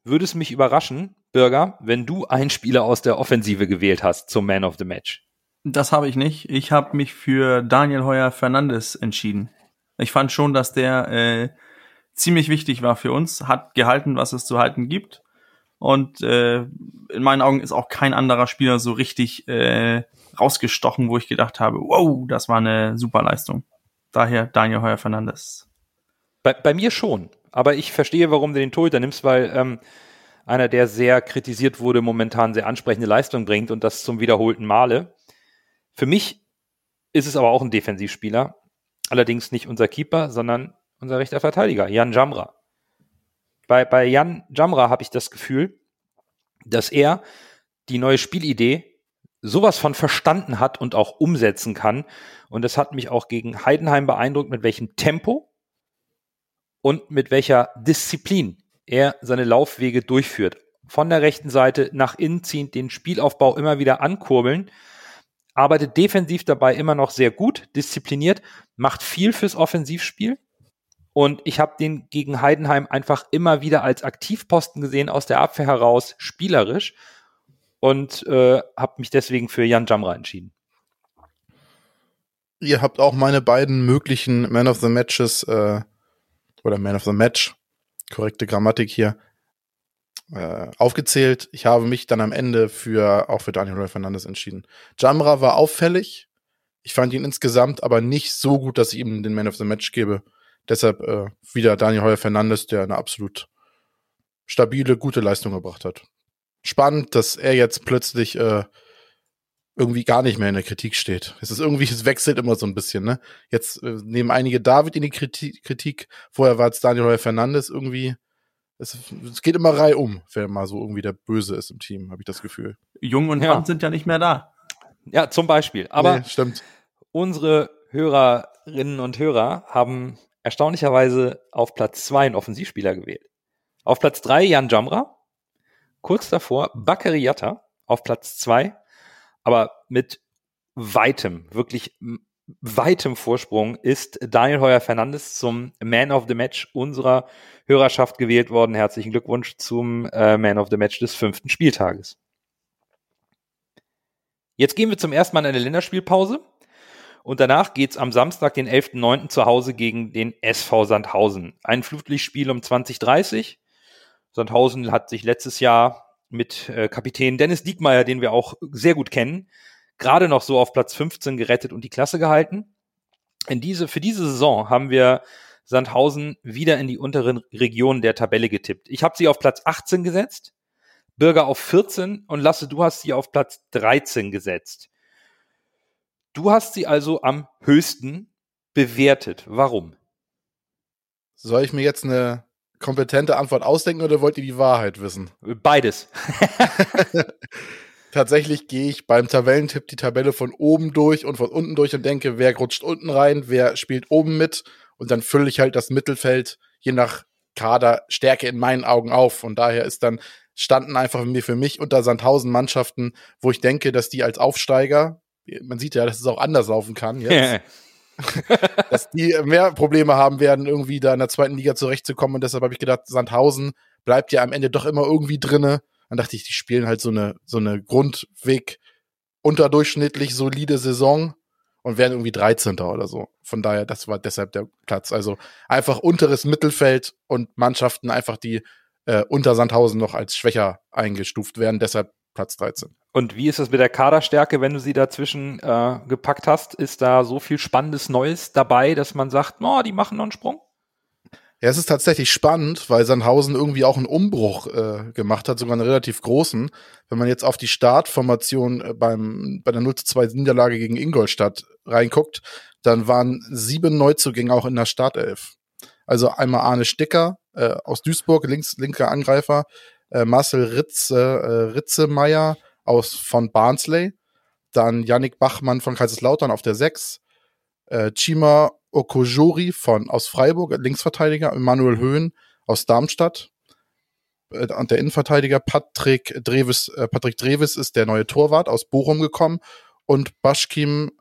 würde es mich überraschen, Bürger, wenn du einen Spieler aus der Offensive gewählt hast zum Man of the Match. Das habe ich nicht. Ich habe mich für Daniel Heuer Fernandes entschieden. Ich fand schon, dass der äh, ziemlich wichtig war für uns, hat gehalten, was es zu halten gibt. Und äh, in meinen Augen ist auch kein anderer Spieler so richtig äh, rausgestochen, wo ich gedacht habe, wow, das war eine super Leistung. Daher Daniel Heuer Fernandes. Bei, bei mir schon. Aber ich verstehe, warum du den Torhüter nimmst, weil ähm, einer, der sehr kritisiert wurde, momentan sehr ansprechende Leistung bringt und das zum wiederholten Male. Für mich ist es aber auch ein Defensivspieler. Allerdings nicht unser Keeper, sondern unser rechter Verteidiger, Jan Jamra. Bei, bei Jan Jamra habe ich das Gefühl, dass er die neue Spielidee sowas von verstanden hat und auch umsetzen kann. Und das hat mich auch gegen Heidenheim beeindruckt, mit welchem Tempo und mit welcher Disziplin er seine Laufwege durchführt. Von der rechten Seite nach innen ziehend, den Spielaufbau immer wieder ankurbeln, arbeitet defensiv dabei immer noch sehr gut, diszipliniert, macht viel fürs Offensivspiel. Und ich habe den gegen Heidenheim einfach immer wieder als Aktivposten gesehen, aus der Abwehr heraus, spielerisch. Und äh, habe mich deswegen für Jan Jamra entschieden. Ihr habt auch meine beiden möglichen Man of the Matches äh, oder Man of the Match korrekte Grammatik hier, äh, aufgezählt. Ich habe mich dann am Ende für auch für Daniel Roy Fernandes entschieden. Jamra war auffällig. Ich fand ihn insgesamt aber nicht so gut, dass ich ihm den Man of the Match gebe. Deshalb äh, wieder Daniel Heuer Fernandes, der eine absolut stabile, gute Leistung gebracht hat. Spannend, dass er jetzt plötzlich äh, irgendwie gar nicht mehr in der Kritik steht. Es ist irgendwie, es wechselt immer so ein bisschen, ne? Jetzt äh, nehmen einige David in die Kritik, Kritik. Vorher war es Daniel Fernandes irgendwie. Es, es, geht immer Reihe um, wer mal so irgendwie der Böse ist im Team, habe ich das Gefühl. Jung und ja. sind ja nicht mehr da. Ja, zum Beispiel. Aber nee, stimmt. unsere Hörerinnen und Hörer haben erstaunlicherweise auf Platz zwei einen Offensivspieler gewählt. Auf Platz drei Jan Jamra. Kurz davor Bakary Yatta auf Platz zwei aber mit weitem, wirklich weitem Vorsprung ist Daniel Heuer Fernandes zum Man of the Match unserer Hörerschaft gewählt worden. Herzlichen Glückwunsch zum äh, Man of the Match des fünften Spieltages. Jetzt gehen wir zum ersten Mal in eine Länderspielpause. Und danach geht's am Samstag, den 11.09. zu Hause gegen den SV Sandhausen. Ein Flutlichtspiel um 2030. Sandhausen hat sich letztes Jahr mit äh, Kapitän Dennis Diekmeyer, den wir auch sehr gut kennen, gerade noch so auf Platz 15 gerettet und die Klasse gehalten. In diese, für diese Saison haben wir Sandhausen wieder in die unteren Regionen der Tabelle getippt. Ich habe sie auf Platz 18 gesetzt, Bürger auf 14 und Lasse, du hast sie auf Platz 13 gesetzt. Du hast sie also am höchsten bewertet. Warum? Soll ich mir jetzt eine kompetente Antwort ausdenken oder wollt ihr die Wahrheit wissen? Beides. Tatsächlich gehe ich beim Tabellentipp die Tabelle von oben durch und von unten durch und denke, wer rutscht unten rein, wer spielt oben mit und dann fülle ich halt das Mittelfeld je nach Kaderstärke in meinen Augen auf. Und daher ist dann standen einfach für mich unter Sandhausen Mannschaften, wo ich denke, dass die als Aufsteiger man sieht ja, dass es auch anders laufen kann jetzt. dass die mehr Probleme haben werden, irgendwie da in der zweiten Liga zurechtzukommen. Und deshalb habe ich gedacht, Sandhausen bleibt ja am Ende doch immer irgendwie drinne. Dann dachte ich, die spielen halt so eine, so eine Grundweg unterdurchschnittlich solide Saison und werden irgendwie 13. oder so. Von daher, das war deshalb der Platz. Also einfach unteres Mittelfeld und Mannschaften einfach, die äh, unter Sandhausen noch als schwächer eingestuft werden. Deshalb Platz 13. Und wie ist das mit der Kaderstärke, wenn du sie dazwischen äh, gepackt hast? Ist da so viel spannendes Neues dabei, dass man sagt, oh, die machen noch einen Sprung? Ja, es ist tatsächlich spannend, weil Sandhausen irgendwie auch einen Umbruch äh, gemacht hat, sogar einen relativ großen. Wenn man jetzt auf die Startformation äh, beim, bei der 0 2 Niederlage gegen Ingolstadt reinguckt, dann waren sieben Neuzugänge auch in der Startelf. Also einmal Arne Sticker äh, aus Duisburg, links, linker Angreifer, äh, Marcel Ritze, äh, Ritzemeier aus von Barnsley, dann Yannick Bachmann von Kaiserslautern auf der 6, äh, Chima Okojori von aus Freiburg, Linksverteidiger, Emanuel Höhn aus Darmstadt. Äh, und der Innenverteidiger Patrick Dreves, äh, Patrick Dreves ist der neue Torwart aus Bochum gekommen und Bashkim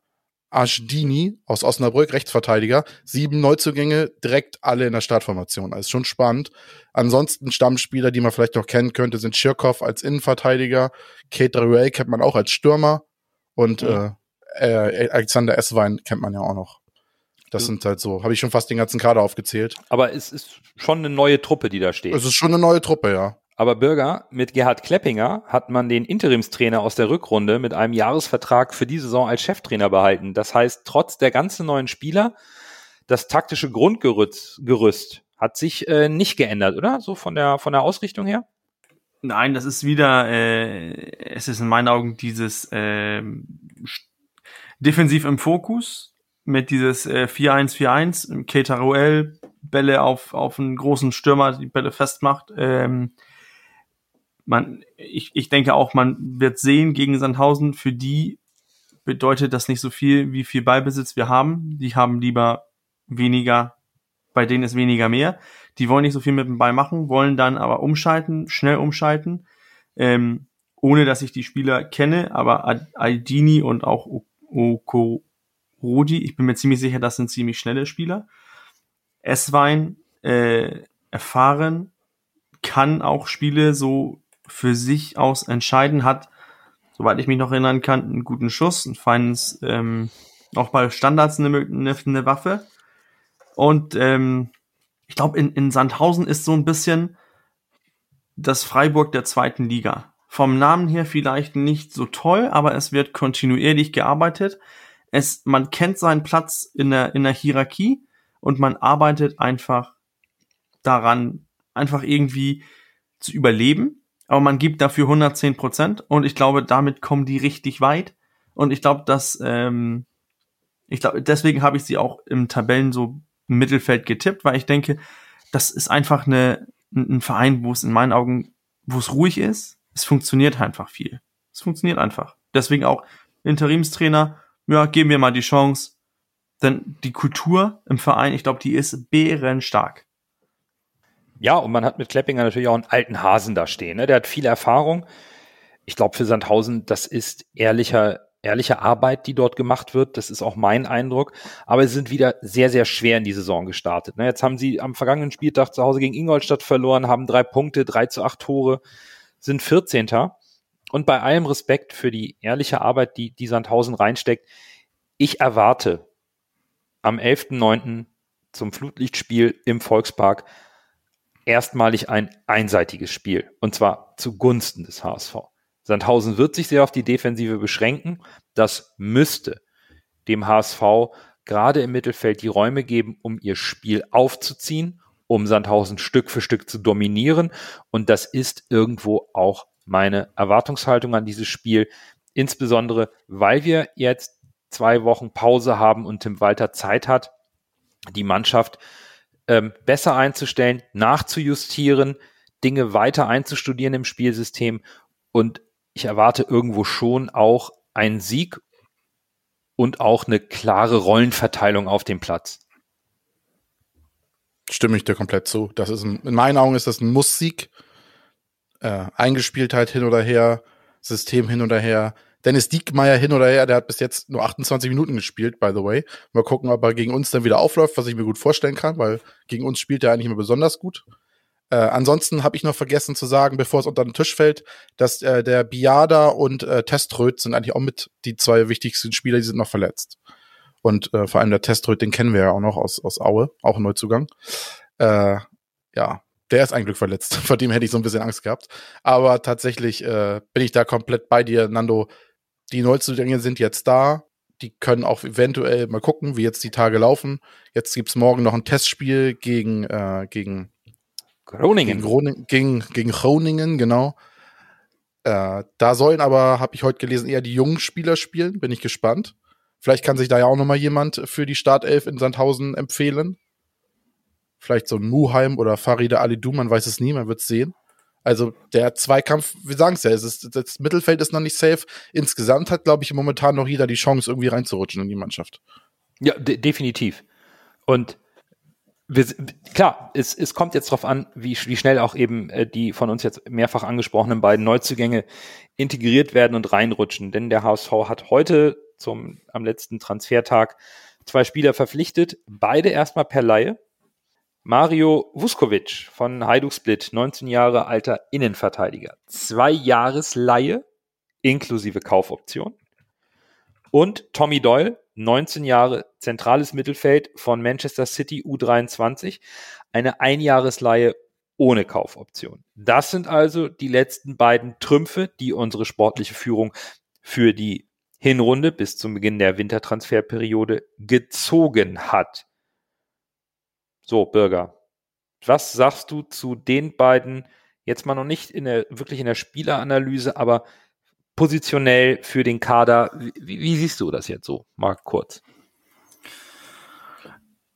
Ajdini aus Osnabrück, Rechtsverteidiger. Sieben Neuzugänge, direkt alle in der Startformation. Also schon spannend. Ansonsten Stammspieler, die man vielleicht noch kennen könnte, sind Schirkow als Innenverteidiger, Kate Ruel kennt man auch als Stürmer und mhm. äh, Alexander Esswein kennt man ja auch noch. Das sind halt so, habe ich schon fast den ganzen Kader aufgezählt. Aber es ist schon eine neue Truppe, die da steht. Es ist schon eine neue Truppe, ja. Aber Bürger, mit Gerhard Kleppinger hat man den Interimstrainer aus der Rückrunde mit einem Jahresvertrag für die Saison als Cheftrainer behalten. Das heißt, trotz der ganzen neuen Spieler, das taktische Grundgerüst Gerüst hat sich äh, nicht geändert, oder? So von der, von der Ausrichtung her? Nein, das ist wieder, äh, es ist in meinen Augen dieses äh, defensiv im Fokus mit dieses äh, 4-1-4-1, Keita Ruel, Bälle auf, auf einen großen Stürmer, die Bälle festmacht. Ähm, man, ich, ich denke auch, man wird sehen gegen Sandhausen, für die bedeutet das nicht so viel, wie viel Ballbesitz wir haben. Die haben lieber weniger, bei denen ist weniger mehr. Die wollen nicht so viel mit dem Ball machen, wollen dann aber umschalten, schnell umschalten, ähm, ohne dass ich die Spieler kenne, aber Aldini und auch Okorodi, ich bin mir ziemlich sicher, das sind ziemlich schnelle Spieler. Esswein, äh, erfahren, kann auch Spiele so für sich aus entscheiden, hat, soweit ich mich noch erinnern kann, einen guten Schuss, ein feines, ähm, auch bei Standards eine, eine, eine Waffe. Und ähm, ich glaube, in, in Sandhausen ist so ein bisschen das Freiburg der zweiten Liga. Vom Namen her vielleicht nicht so toll, aber es wird kontinuierlich gearbeitet. Es, man kennt seinen Platz in der, in der Hierarchie und man arbeitet einfach daran, einfach irgendwie zu überleben aber man gibt dafür 110 Prozent und ich glaube, damit kommen die richtig weit. Und ich glaube, dass ähm, ich glaube, deswegen habe ich sie auch im Tabellen so im Mittelfeld getippt, weil ich denke, das ist einfach eine, ein Verein, wo es in meinen Augen, wo es ruhig ist. Es funktioniert einfach viel. Es funktioniert einfach. Deswegen auch Interimstrainer, ja, geben wir mal die Chance. Denn die Kultur im Verein, ich glaube, die ist bärenstark. Ja, und man hat mit Kleppinger natürlich auch einen alten Hasen da stehen. Ne? Der hat viel Erfahrung. Ich glaube, für Sandhausen, das ist ehrlicher, ehrliche Arbeit, die dort gemacht wird. Das ist auch mein Eindruck. Aber sie sind wieder sehr, sehr schwer in die Saison gestartet. Ne? Jetzt haben sie am vergangenen Spieltag zu Hause gegen Ingolstadt verloren, haben drei Punkte, drei zu acht Tore, sind 14. Und bei allem Respekt für die ehrliche Arbeit, die, die Sandhausen reinsteckt, ich erwarte am 11.9. zum Flutlichtspiel im Volkspark erstmalig ein einseitiges Spiel und zwar zugunsten des HSV. Sandhausen wird sich sehr auf die Defensive beschränken. Das müsste dem HSV gerade im Mittelfeld die Räume geben, um ihr Spiel aufzuziehen, um Sandhausen Stück für Stück zu dominieren. Und das ist irgendwo auch meine Erwartungshaltung an dieses Spiel. Insbesondere, weil wir jetzt zwei Wochen Pause haben und Tim Walter Zeit hat, die Mannschaft ähm, besser einzustellen, nachzujustieren, Dinge weiter einzustudieren im Spielsystem. Und ich erwarte irgendwo schon auch einen Sieg und auch eine klare Rollenverteilung auf dem Platz. Stimme ich dir komplett zu. Das ist ein, in meinen Augen ist das ein Muss-Sieg. Äh, Eingespieltheit hin oder her, System hin oder her. Dennis Diekmeyer hin oder her, der hat bis jetzt nur 28 Minuten gespielt, by the way. Mal gucken, ob er gegen uns dann wieder aufläuft, was ich mir gut vorstellen kann, weil gegen uns spielt er eigentlich immer besonders gut. Äh, ansonsten habe ich noch vergessen zu sagen, bevor es unter den Tisch fällt, dass äh, der Biada und äh, Teströd sind eigentlich auch mit die zwei wichtigsten Spieler, die sind noch verletzt. Und äh, vor allem der Teströd, den kennen wir ja auch noch aus, aus Aue, auch ein Neuzugang. Äh, ja, der ist ein Glück verletzt. Vor dem hätte ich so ein bisschen Angst gehabt. Aber tatsächlich äh, bin ich da komplett bei dir, Nando. Die Neuzugänge sind jetzt da. Die können auch eventuell mal gucken, wie jetzt die Tage laufen. Jetzt gibt's morgen noch ein Testspiel gegen, äh, gegen Groningen. gegen, Groningen, gegen, gegen Groningen, genau. Äh, da sollen aber, habe ich heute gelesen, eher die jungen Spieler spielen. Bin ich gespannt. Vielleicht kann sich da ja auch noch mal jemand für die Startelf in Sandhausen empfehlen. Vielleicht so ein Muheim oder Farida Alidou, man weiß es nie, man wird es sehen. Also der Zweikampf, wir sagen es ja, ist, das Mittelfeld ist noch nicht safe. Insgesamt hat, glaube ich, momentan noch jeder die Chance, irgendwie reinzurutschen in die Mannschaft. Ja, de definitiv. Und wir, klar, es, es kommt jetzt darauf an, wie, wie schnell auch eben äh, die von uns jetzt mehrfach angesprochenen beiden Neuzugänge integriert werden und reinrutschen. Denn der HSV hat heute zum, am letzten Transfertag zwei Spieler verpflichtet, beide erstmal per Laie. Mario Vuskovic von Hajduk Split, 19 Jahre alter Innenverteidiger. Zwei Jahresleihe inklusive Kaufoption. Und Tommy Doyle, 19 Jahre zentrales Mittelfeld von Manchester City U23, eine Einjahresleihe ohne Kaufoption. Das sind also die letzten beiden Trümpfe, die unsere sportliche Führung für die Hinrunde bis zum Beginn der Wintertransferperiode gezogen hat. So, Bürger, was sagst du zu den beiden, jetzt mal noch nicht in der, wirklich in der Spieleranalyse, aber positionell für den Kader, wie, wie siehst du das jetzt so, Marc Kurz?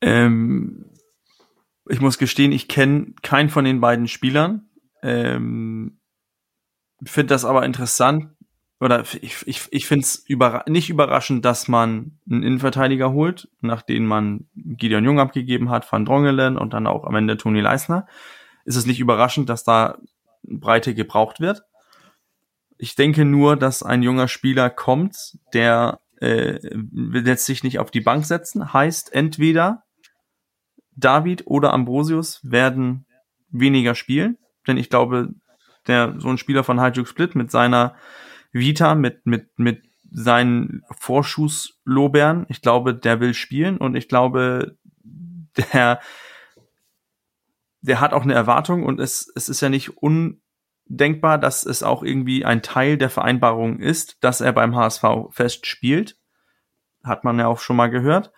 Ähm, ich muss gestehen, ich kenne keinen von den beiden Spielern. Ähm, finde das aber interessant, oder ich, ich, ich finde es überra nicht überraschend, dass man einen Innenverteidiger holt, nachdem man Gideon Jung abgegeben hat, Van Drongelen und dann auch am Ende Toni Leisner. Ist es nicht überraschend, dass da Breite gebraucht wird. Ich denke nur, dass ein junger Spieler kommt, der äh, lässt sich nicht auf die Bank setzen. Heißt, entweder David oder Ambrosius werden weniger spielen, denn ich glaube, der so ein Spieler von Hajduk Split mit seiner Vita mit, mit, mit seinen Vorschusslobern. Ich glaube, der will spielen und ich glaube, der, der hat auch eine Erwartung und es, es ist ja nicht undenkbar, dass es auch irgendwie ein Teil der Vereinbarung ist, dass er beim HSV fest spielt. Hat man ja auch schon mal gehört.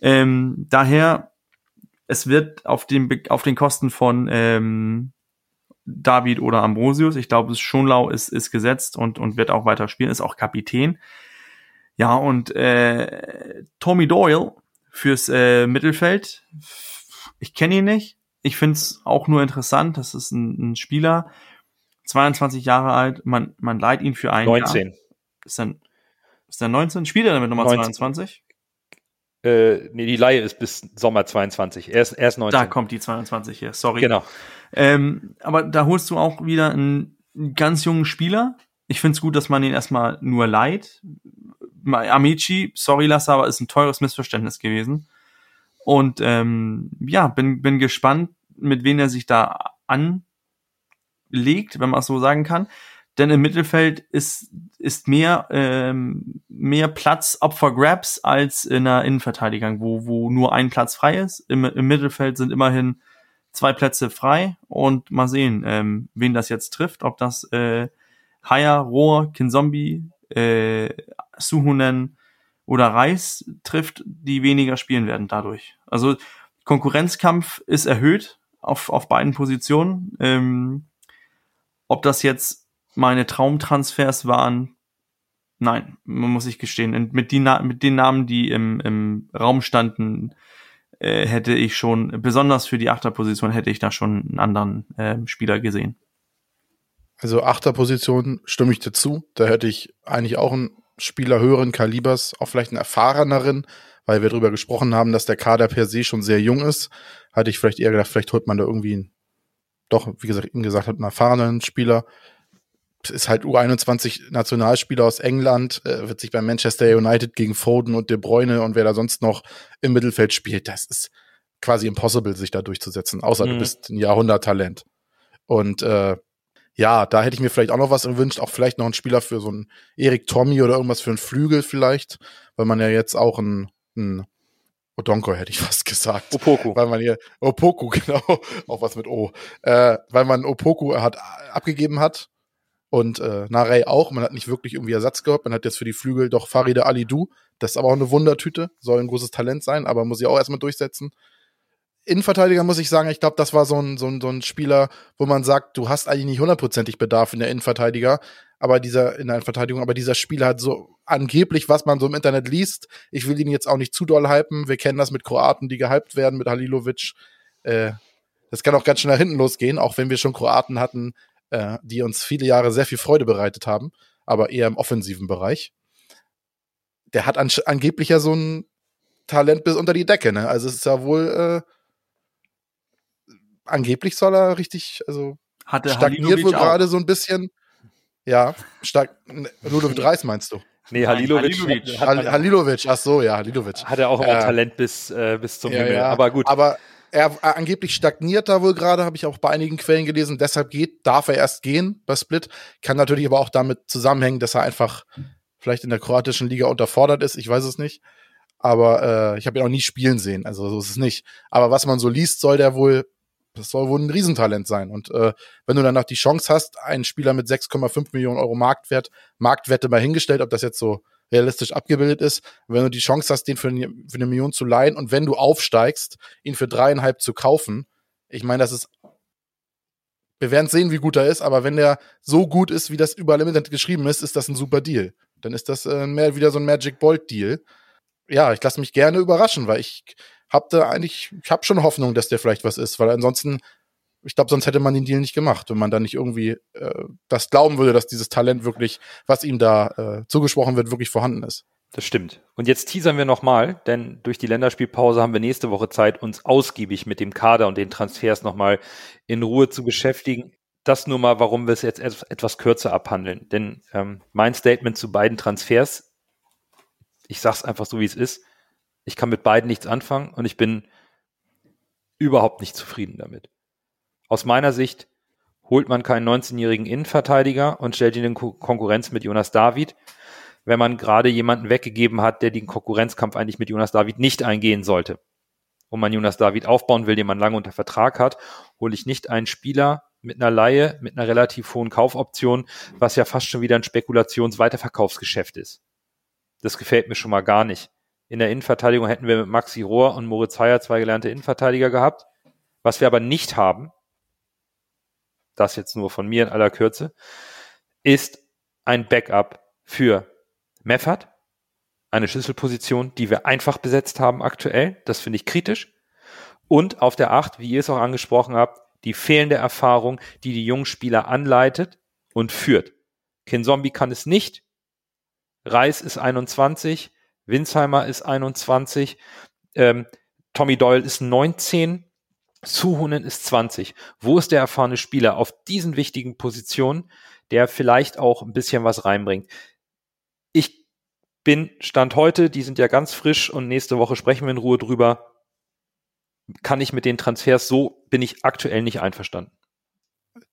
Ähm, daher, es wird auf, dem, auf den Kosten von ähm, David oder Ambrosius. Ich glaube, Schonlau ist, ist gesetzt und, und wird auch weiter spielen, ist auch Kapitän. Ja, und äh, Tommy Doyle fürs äh, Mittelfeld. Ich kenne ihn nicht. Ich finde es auch nur interessant. Das ist ein, ein, Spieler, 22 Jahre alt. Man, man leiht ihn für ein 19. Jahr. Ist dann ist der 19? Spielt er damit Nummer 19. 22? Äh, nee, die Laie ist bis Sommer 22. Er ist, er ist 19. Da kommt die 22 hier, sorry. Genau. Ähm, aber da holst du auch wieder einen, ganz jungen Spieler. Ich finde es gut, dass man ihn erstmal nur leiht. Amici, sorry Lasse, aber ist ein teures Missverständnis gewesen. Und ähm, ja, bin, bin gespannt, mit wem er sich da anlegt, wenn man es so sagen kann. Denn im Mittelfeld ist, ist mehr, ähm, mehr Platz up for grabs als in einer Innenverteidigung, wo, wo nur ein Platz frei ist. Im, im Mittelfeld sind immerhin zwei Plätze frei und mal sehen, ähm, wen das jetzt trifft, ob das äh, Haya, Rohr, Kinzombie, äh, Suhunen oder Reis trifft, die weniger spielen werden dadurch. Also Konkurrenzkampf ist erhöht auf, auf beiden Positionen. Ähm, ob das jetzt meine Traumtransfers waren, nein, muss sich gestehen. Mit, die, mit den Namen, die im, im Raum standen, äh, hätte ich schon, besonders für die Achterposition, hätte ich da schon einen anderen äh, Spieler gesehen. Also Achterposition stimme ich dazu. Da hätte ich eigentlich auch einen Spieler höheren Kalibers, auch vielleicht einen erfahreneren, weil wir darüber gesprochen haben, dass der Kader per se schon sehr jung ist. Hatte ich vielleicht eher gedacht, vielleicht holt man da irgendwie einen, doch, wie gesagt, ihm gesagt einen erfahrenen Spieler. Ist halt U21 Nationalspieler aus England, äh, wird sich bei Manchester United gegen Foden und De Bruyne und wer da sonst noch im Mittelfeld spielt, das ist quasi impossible, sich da durchzusetzen, außer Mhm. du bist ein Jahrhunderttalent. Und äh, ja, da hätte ich mir vielleicht auch noch was gewünscht, auch vielleicht noch einen Spieler für so einen Erik Tommy oder irgendwas für einen Flügel vielleicht, weil man ja jetzt auch einen, einen Odonko hätte ich fast gesagt. Opoku. Weil man hier, Opoku, genau, auch was mit O, äh, weil man Opoku hat abgegeben hat und äh, Narey auch. Man hat nicht wirklich irgendwie Ersatz gehabt. Man hat jetzt für die Flügel doch Faride Alidou. Das ist aber auch eine Wundertüte, soll ein großes Talent sein, aber muss ich auch erstmal durchsetzen. Innenverteidiger muss ich sagen, ich glaube, das war so ein, so, ein, so ein Spieler, wo man sagt, du hast eigentlich nicht hundertprozentig Bedarf in der Innenverteidiger, aber dieser, in der Innenverteidigung, aber dieser Spieler hat so angeblich, was man so im Internet liest. Ich will ihn jetzt auch nicht zu doll hypen. Wir kennen das mit Kroaten, die gehypt werden, mit Halilovic. Äh, das kann auch ganz schnell nach hinten losgehen, auch wenn wir schon Kroaten hatten, äh, die uns viele Jahre sehr viel Freude bereitet haben, aber eher im offensiven Bereich. Der hat an, angeblich ja so ein Talent bis unter die Decke, ne? Also es ist ja wohl äh, angeblich soll er richtig, also Hatte stagniert Halilovic wohl gerade so ein bisschen. Ja, stag Ludovic Reis meinst du? Nee, Nein, Halilovic, Halilovic. Halilovic, ach so, ja, Halilovic. hat er auch immer Äh, Talent bis, äh, bis zum Ja, Himmel. ja. Aber gut. Aber er äh, angeblich stagniert da wohl gerade, habe ich auch bei einigen Quellen gelesen. Deshalb geht, darf er erst gehen bei Split. Kann natürlich aber auch damit zusammenhängen, dass er einfach vielleicht in der kroatischen Liga unterfordert ist. Ich weiß es nicht. Aber äh, ich habe ihn auch nie spielen sehen. Also so ist es nicht. Aber was man so liest, soll der wohl, das soll wohl ein Riesentalent sein. Und äh, wenn du danach die Chance hast, einen Spieler mit 6,5 Millionen Euro Marktwert, Marktwerte mal hingestellt, ob das jetzt so realistisch abgebildet ist, wenn du die Chance hast, den für, eine- für eine Million zu leihen und wenn du aufsteigst, ihn für dreieinhalb zu kaufen, ich meine, das ist, wir werden sehen, wie gut er ist, aber wenn der so gut ist, wie das überall im Internet geschrieben ist, ist das ein super Deal. Dann ist das äh, mehr wieder so ein Magic Bolt Deal. Ja, ich lasse mich gerne überraschen, weil ich hab da eigentlich, ich habe schon Hoffnung, dass der vielleicht was ist, weil ansonsten, ich glaube, sonst hätte man den Deal nicht gemacht, wenn man da nicht irgendwie äh, das glauben würde, dass dieses Talent wirklich, was ihm da äh, zugesprochen wird, wirklich vorhanden ist. Das stimmt. Und jetzt teasern wir nochmal, denn durch die Länderspielpause haben wir nächste Woche Zeit, uns ausgiebig mit dem Kader und den Transfers nochmal in Ruhe zu beschäftigen. Das nur mal, warum wir es jetzt et- etwas kürzer abhandeln. Denn ähm, mein Statement zu beiden Transfers, ich sag's einfach so, wie es ist. Ich kann mit beiden nichts anfangen und ich bin überhaupt nicht zufrieden damit. Aus meiner Sicht holt man keinen 19-jährigen Innenverteidiger und stellt ihn in Ko- Konkurrenz mit Jonas David, wenn man gerade jemanden weggegeben hat, der den Konkurrenzkampf eigentlich mit Jonas David nicht eingehen sollte. Und man Jonas David aufbauen will, den man lange unter Vertrag hat, hole ich nicht einen Spieler mit einer Laie, mit einer relativ hohen Kaufoption, was ja fast schon wieder ein Spekulations-Weiterverkaufsgeschäft ist. Das gefällt mir schon mal gar nicht. In der Innenverteidigung hätten wir mit Maxi Rohr und Moritz Heyer zwei gelernte Innenverteidiger gehabt. Was wir aber nicht haben, das jetzt nur von mir in aller Kürze, ist ein Backup für Meffert, eine Schlüsselposition, die wir einfach besetzt haben aktuell. Das finde ich kritisch. Und auf der Acht, wie ihr es auch angesprochen habt, die fehlende Erfahrung, die die jungen Spieler anleitet und führt. Ken Zombie kann es nicht. Reis ist 21, Winsheimer ist 21, ähm, Tommy Doyle ist 19, Suhunen ist 20. Wo ist der erfahrene Spieler auf diesen wichtigen Positionen, der vielleicht auch ein bisschen was reinbringt? Ich bin Stand heute, die sind ja ganz frisch und nächste Woche sprechen wir in Ruhe drüber. Kann ich mit den Transfers so, bin ich aktuell nicht einverstanden.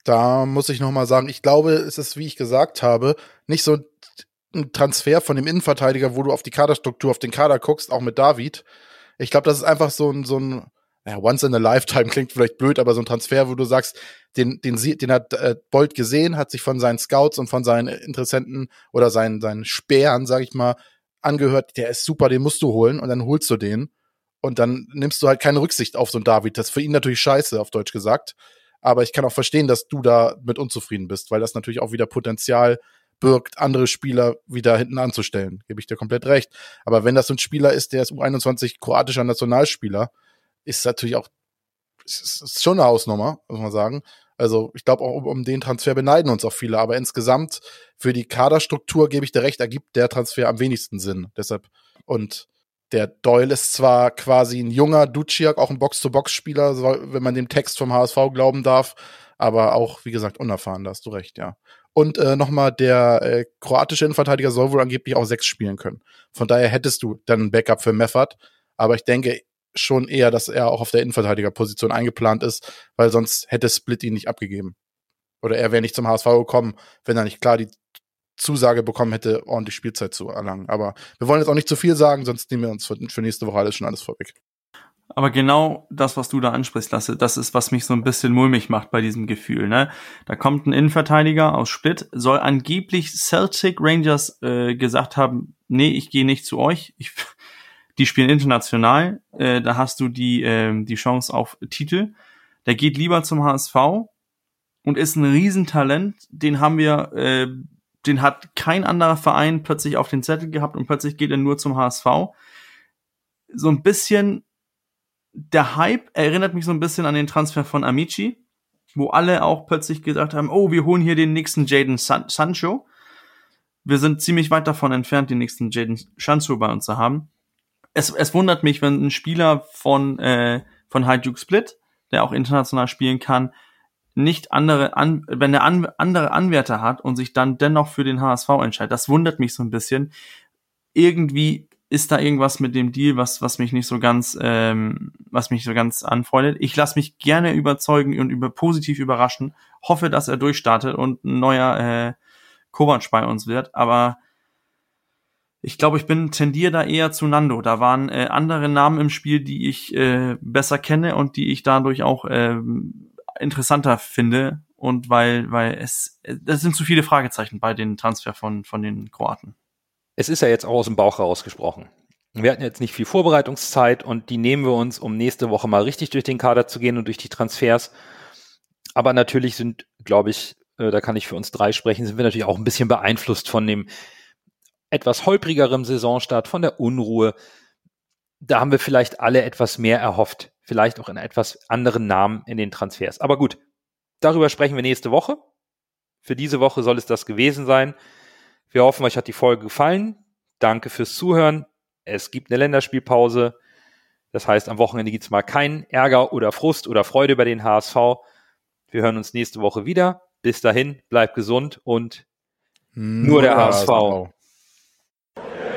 Da muss ich noch mal sagen, ich glaube, es ist, wie ich gesagt habe, nicht so ein Transfer von dem Innenverteidiger, wo du auf die Kaderstruktur, auf den Kader guckst, auch mit David. Ich glaube, das ist einfach so ein, so ein ja, once in a lifetime klingt vielleicht blöd, aber so ein Transfer, wo du sagst, den, den, den hat äh, Bolt gesehen, hat sich von seinen Scouts und von seinen Interessenten oder seinen, seinen Spähern, sag ich mal, angehört, der ist super, den musst du holen und dann holst du den und dann nimmst du halt keine Rücksicht auf so einen David. Das ist für ihn natürlich scheiße, auf Deutsch gesagt. Aber ich kann auch verstehen, dass du da mit unzufrieden bist, weil das natürlich auch wieder Potenzial birgt, andere Spieler wieder hinten anzustellen. Gebe ich dir komplett recht. Aber wenn das so ein Spieler ist, der ist U21 kroatischer Nationalspieler, ist natürlich auch, ist, ist- schon eine Hausnummer, muss man sagen. Also ich glaube auch um, um den Transfer beneiden uns auch viele, aber insgesamt für die Kaderstruktur gebe ich dir recht, ergibt der Transfer am wenigsten Sinn. Deshalb und der Doyle ist zwar quasi ein junger Duciak, auch ein Box-to-Box-Spieler, wenn man dem Text vom HSV glauben darf, aber auch, wie gesagt, unerfahren, da hast du recht, ja. Und äh, nochmal, der äh, kroatische Innenverteidiger soll wohl angeblich auch sechs spielen können. Von daher hättest du dann ein Backup für Meffert. Aber ich denke schon eher, dass er auch auf der Innenverteidigerposition eingeplant ist, weil sonst hätte Split ihn nicht abgegeben. Oder er wäre nicht zum HSV gekommen, wenn er nicht klar die Zusage bekommen hätte, ordentlich Spielzeit zu erlangen. Aber wir wollen jetzt auch nicht zu viel sagen, sonst nehmen wir uns für, nächste Woche alles schon alles vorweg. Aber genau das, was du da ansprichst, Lasse, das ist, was mich so ein bisschen mulmig macht bei diesem Gefühl. Ne? Da kommt ein Innenverteidiger aus Split, soll angeblich Celtic Rangers äh, gesagt haben, nee, ich gehe nicht zu euch. Ich, die spielen international, äh, da hast du die, äh, die Chance auf Titel. Der geht lieber zum HSV und ist ein Riesentalent. Den haben wir, äh, den hat kein anderer Verein plötzlich auf den Zettel gehabt und plötzlich geht er nur zum HSV. So ein bisschen der Hype erinnert mich so ein bisschen an den Transfer von Amici, wo alle auch plötzlich gesagt haben, oh, wir holen hier den nächsten Jaden San Sancho. Wir sind ziemlich weit davon entfernt, den nächsten Jaden Sancho bei uns zu haben. Es, es wundert mich, wenn ein Spieler von, äh, von Hajduk Split, der auch international spielen kann, nicht andere, an, wenn er an, andere Anwärter hat und sich dann dennoch für den HSV entscheidet. Das wundert mich so ein bisschen. Irgendwie ist da irgendwas mit dem Deal, was, was mich nicht so ganz, ähm, was mich so ganz anfreundet. Ich lasse mich gerne überzeugen und über positiv überraschen. Hoffe, dass er durchstartet und ein neuer äh, Kovac bei uns wird. Aber ich glaube, ich bin tendiere da eher zu Nando. Da waren äh, andere Namen im Spiel, die ich äh, besser kenne und die ich dadurch auch äh, interessanter finde. Und weil, weil es, das sind zu viele Fragezeichen bei den Transfer von, von den Kroaten es ist ja jetzt auch aus dem Bauch herausgesprochen. Wir hatten jetzt nicht viel Vorbereitungszeit und die nehmen wir uns, um nächste Woche mal richtig durch den Kader zu gehen und durch die Transfers. Aber natürlich sind, glaube ich, äh, da kann ich für uns drei sprechen, sind wir natürlich auch ein bisschen beeinflusst von dem etwas holprigeren Saisonstart, von der Unruhe. Da haben wir vielleicht alle etwas mehr erhofft. Vielleicht auch in etwas anderen Namen in den Transfers. Aber gut, darüber sprechen wir nächste Woche. Für diese Woche soll es das gewesen sein. Wir hoffen, euch hat die Folge gefallen. Danke fürs Zuhören. Es gibt eine Länderspielpause. Das heißt, am Wochenende gibt es mal keinen Ärger oder Frust oder Freude über den HSV. Wir hören uns nächste Woche wieder. Bis dahin, bleibt gesund und nur der HSV. HSV. Yeah.